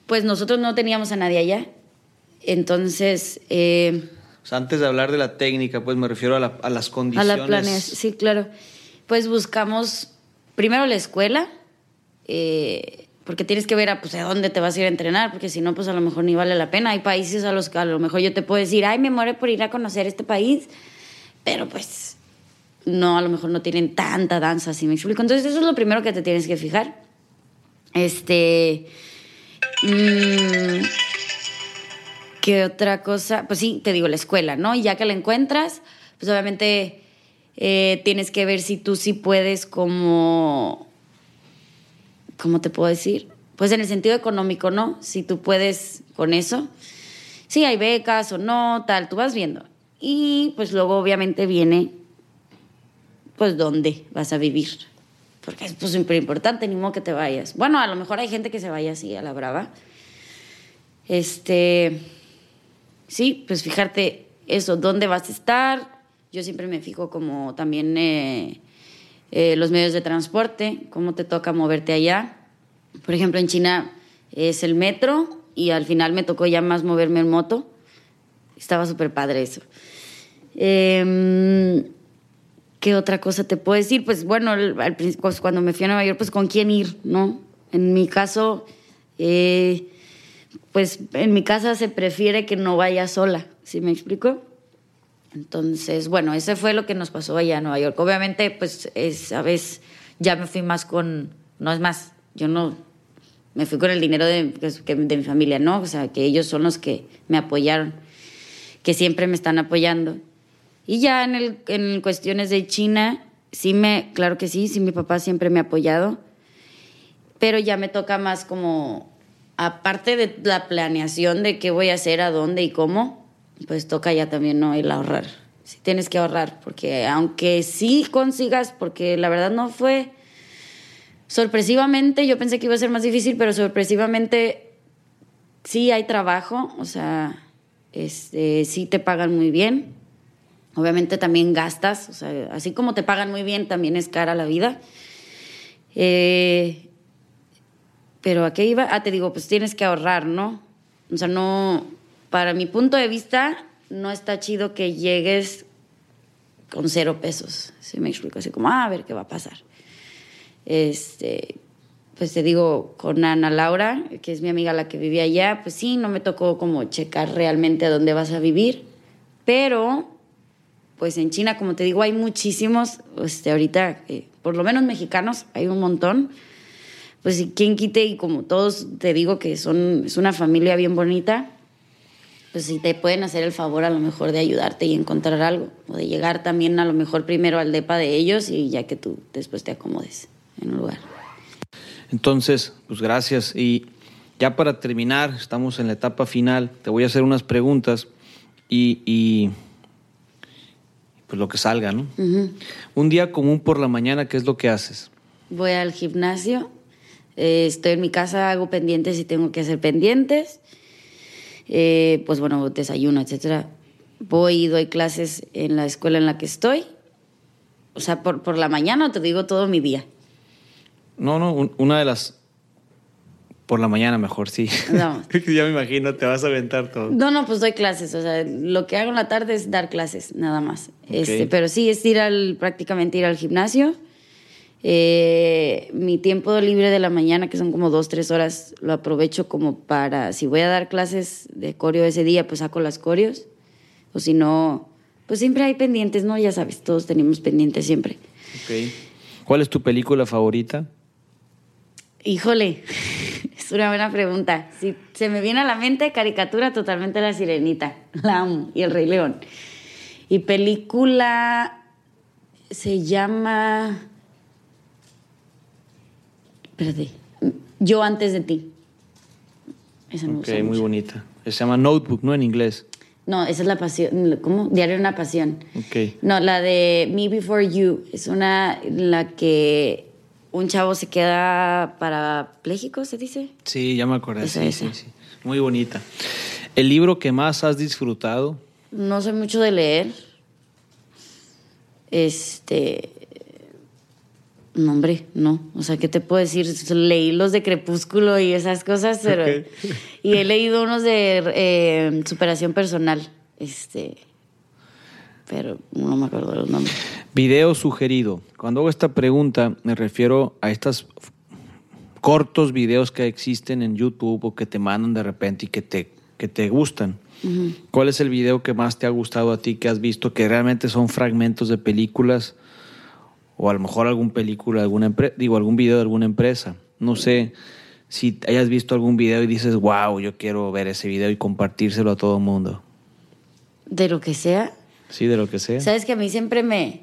Pues nosotros no teníamos a nadie allá. Entonces... Eh, o sea, antes de hablar de la técnica, pues me refiero a, las condiciones. A la planeación, sí, claro. Pues buscamos primero la escuela, eh, porque tienes que ver a, pues, a dónde te vas a ir a entrenar, porque si no, pues a lo mejor ni vale la pena. Hay países a los que a lo mejor yo te puedo decir, ay, me muero por ir a conocer este país, pero pues no, a lo mejor no tienen tanta danza, así me explico. Entonces, eso es lo primero que te tienes que fijar. Este. Mmm, ¿Qué otra cosa? Pues sí, te digo, la escuela, ¿no? Y ya que la encuentras, pues obviamente eh, tienes que ver si tú sí puedes como... ¿Cómo te puedo decir? Pues en el sentido económico, ¿no? Si tú puedes con eso. Sí, hay becas o no, tal, tú vas viendo. Y pues luego obviamente viene, pues, dónde vas a vivir. Porque es pues súper importante, ni modo que te vayas. Bueno, a lo mejor hay gente que se vaya así a la brava. Este, sí, pues fijarte eso, dónde vas a estar. Yo siempre me fijo como también eh, eh, los medios de transporte, cómo te toca moverte allá. Por ejemplo, en China es el metro y al final me tocó ya más moverme en moto. Estaba súper padre eso. Em, ¿Qué otra cosa te puedo decir? Pues bueno, al, pues, cuando me fui a Nueva York, pues con quién ir, ¿no? En mi caso, eh, pues en mi casa se prefiere que no vaya sola, ¿sí me explico? Entonces, bueno, ese fue lo que nos pasó allá en Nueva York. Obviamente, pues esa vez ya me fui más con, no es más, yo no, me fui con el dinero de, de mi familia, ¿no? O sea, que ellos son los que me apoyaron, que siempre me están apoyando. Y ya en, el, en cuestiones de China, sí me, claro que sí, sí mi papá siempre me ha apoyado, pero ya me toca más como aparte de la planeación de qué voy a hacer, a dónde y cómo, pues toca ya también no el ahorrar. Sí tienes que ahorrar, porque aunque sí consigas, porque la verdad no fue sorpresivamente, yo pensé que iba a ser más difícil, pero sorpresivamente sí hay trabajo, o sea, Este, sí te pagan muy bien. Obviamente también gastas, o sea, así como te pagan muy bien, también es cara la vida. Eh, pero ¿a qué iba? Ah, te digo, pues tienes que ahorrar, ¿no? O sea, no, para mi punto de vista, no está chido que llegues con cero pesos. ¿Sí me explico? Así como, ah, a ver qué va a pasar. Este, pues te digo, con Ana Laura, que es mi amiga la que vivía allá, pues sí, no me tocó como checar realmente a dónde vas a vivir, pero pues en China, como te digo, hay muchísimos, este, ahorita, eh, por lo menos mexicanos, hay un montón. Pues quien quite y como todos te digo que son, es una familia bien bonita, pues si te pueden hacer el favor a lo mejor de ayudarte y encontrar algo, o de llegar también a lo mejor primero al depa de ellos y ya que tú después te acomodes en un lugar. Entonces, pues gracias. Y ya para terminar, estamos en la etapa final, te voy a hacer unas preguntas y, y pues lo que salga, ¿no? Un día común por la mañana, ¿qué es lo que haces? Voy al gimnasio, eh, estoy en mi casa, hago pendientes y tengo que hacer pendientes. Eh, pues bueno, desayuno, etcétera. Voy y doy clases en la escuela en la que estoy. O sea, por, por la mañana te digo todo mi día. No, no, una de las por la mañana mejor, sí. No. ya me imagino, te vas a aventar todo. No, no, pues doy clases. O sea, lo que hago en la tarde es dar clases, nada más. Este, pero sí, es ir al, prácticamente ir al gimnasio. Eh, mi tiempo libre de la mañana, que son como dos, tres horas, lo aprovecho como para, si voy a dar clases de coreo ese día, pues saco las coreos. O si no, pues siempre hay pendientes, ¿no? Ya sabes, todos tenemos pendientes siempre. Ok. ¿Cuál es tu película favorita? Híjole. Es una buena pregunta. Si se me viene a la mente, caricatura totalmente La Sirenita. La amo. Y El Rey León. Y película se llama. Espérate. Yo antes de ti. Esa me ok, muy bonita. Se llama Notebook, ¿no? En inglés. No, esa es la pasión. ¿Cómo? Diario de una pasión. Ok. No, la de Me Before You. Es una. La que un chavo se queda parapléjico, ¿se dice? Sí, ya me acordé. sí, sí, sí. Muy bonita. ¿El libro que más has disfrutado? No soy mucho de leer. Este. No, hombre, no. O sea, ¿qué te puedo decir? Leí los de Crepúsculo y esas cosas, pero. Y he leído unos de eh, superación personal. Este pero no me acuerdo de los nombres. Video sugerido. Cuando hago esta pregunta me refiero a estos cortos videos que existen en YouTube o que te mandan de repente y que te, que te gustan. ¿Cuál es el video que más te ha gustado a ti, que has visto, que realmente son fragmentos de películas o a lo mejor algún película, alguna digo, algún video de alguna empresa? No sé si hayas visto algún video y dices, wow, yo quiero ver ese video y compartírselo a todo el mundo. De lo que sea. Sí, de lo que sea. Sabes que a mí siempre me,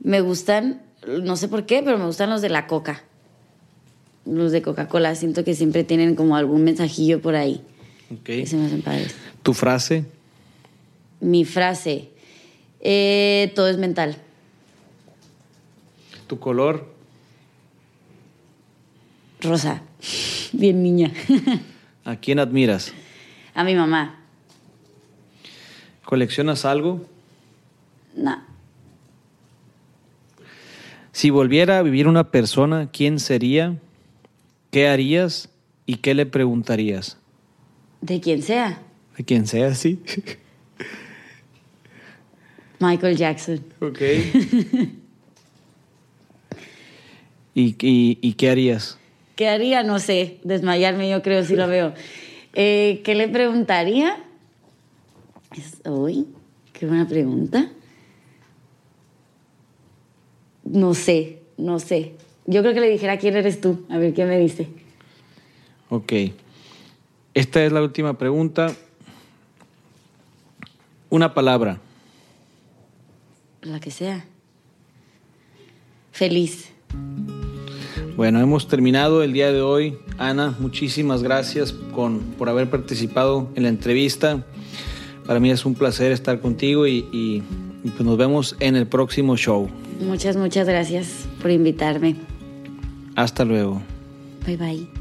me gustan, no sé por qué, pero me gustan los de la coca. Los de Coca-Cola. Siento que siempre tienen como algún mensajillo por ahí. Ok. se me hacen padres. ¿Tu frase? Mi frase. Eh, todo es mental. ¿Tu color? Rosa. Bien niña. ¿A quién admiras? A mi mamá. ¿Coleccionas algo? No. Si volviera a vivir una persona, ¿quién sería? ¿Qué harías? ¿Y qué le preguntarías? De quien sea. De quien sea, sí. Michael Jackson. Ok. ¿Y, qué harías? ¿Qué haría? No sé. Desmayarme, yo creo, si lo veo. Eh, ¿Qué le preguntaría? Uy, qué buena pregunta. No sé, no sé. Yo creo que le dijera quién eres tú, a ver qué me dice. Ok. Esta es la última pregunta. Una palabra. La que sea. Feliz. Bueno, hemos terminado el día de hoy. Ana, muchísimas gracias con, por haber participado en la entrevista. Para mí es un placer estar contigo y, pues nos vemos en el próximo show. Muchas, muchas gracias por invitarme. Hasta luego. Bye bye.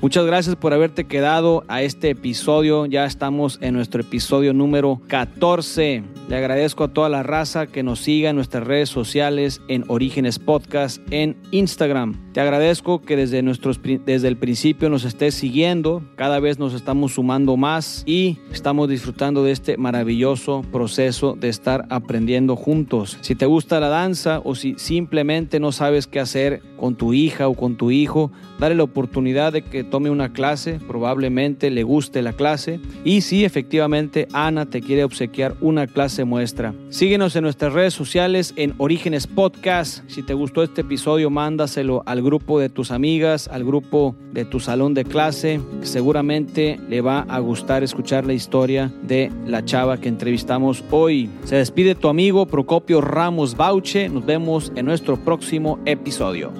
Muchas gracias por haberte quedado a este episodio. Ya estamos en nuestro episodio número 14. Le agradezco a toda la raza que nos siga en nuestras redes sociales en Orígenes Podcast en Instagram. Te agradezco que desde, nuestros, desde el principio nos estés siguiendo. Cada vez nos estamos sumando más y estamos disfrutando de este maravilloso proceso de estar aprendiendo juntos. Si te gusta la danza o si simplemente no sabes qué hacer con tu hija o con tu hijo, dale la oportunidad de que tome una clase. Probablemente le guste la clase. Y si efectivamente Ana te quiere obsequiar una clase muestra. Síguenos en nuestras redes sociales en Orígenes Podcast. Si te gustó este episodio, mándaselo al grupo de tus amigas, al grupo de tu salón de clase. Seguramente le va a gustar escuchar la historia de la chava que entrevistamos hoy. Se despide tu amigo Procopio Ramos Bauche. Nos vemos en nuestro próximo episodio.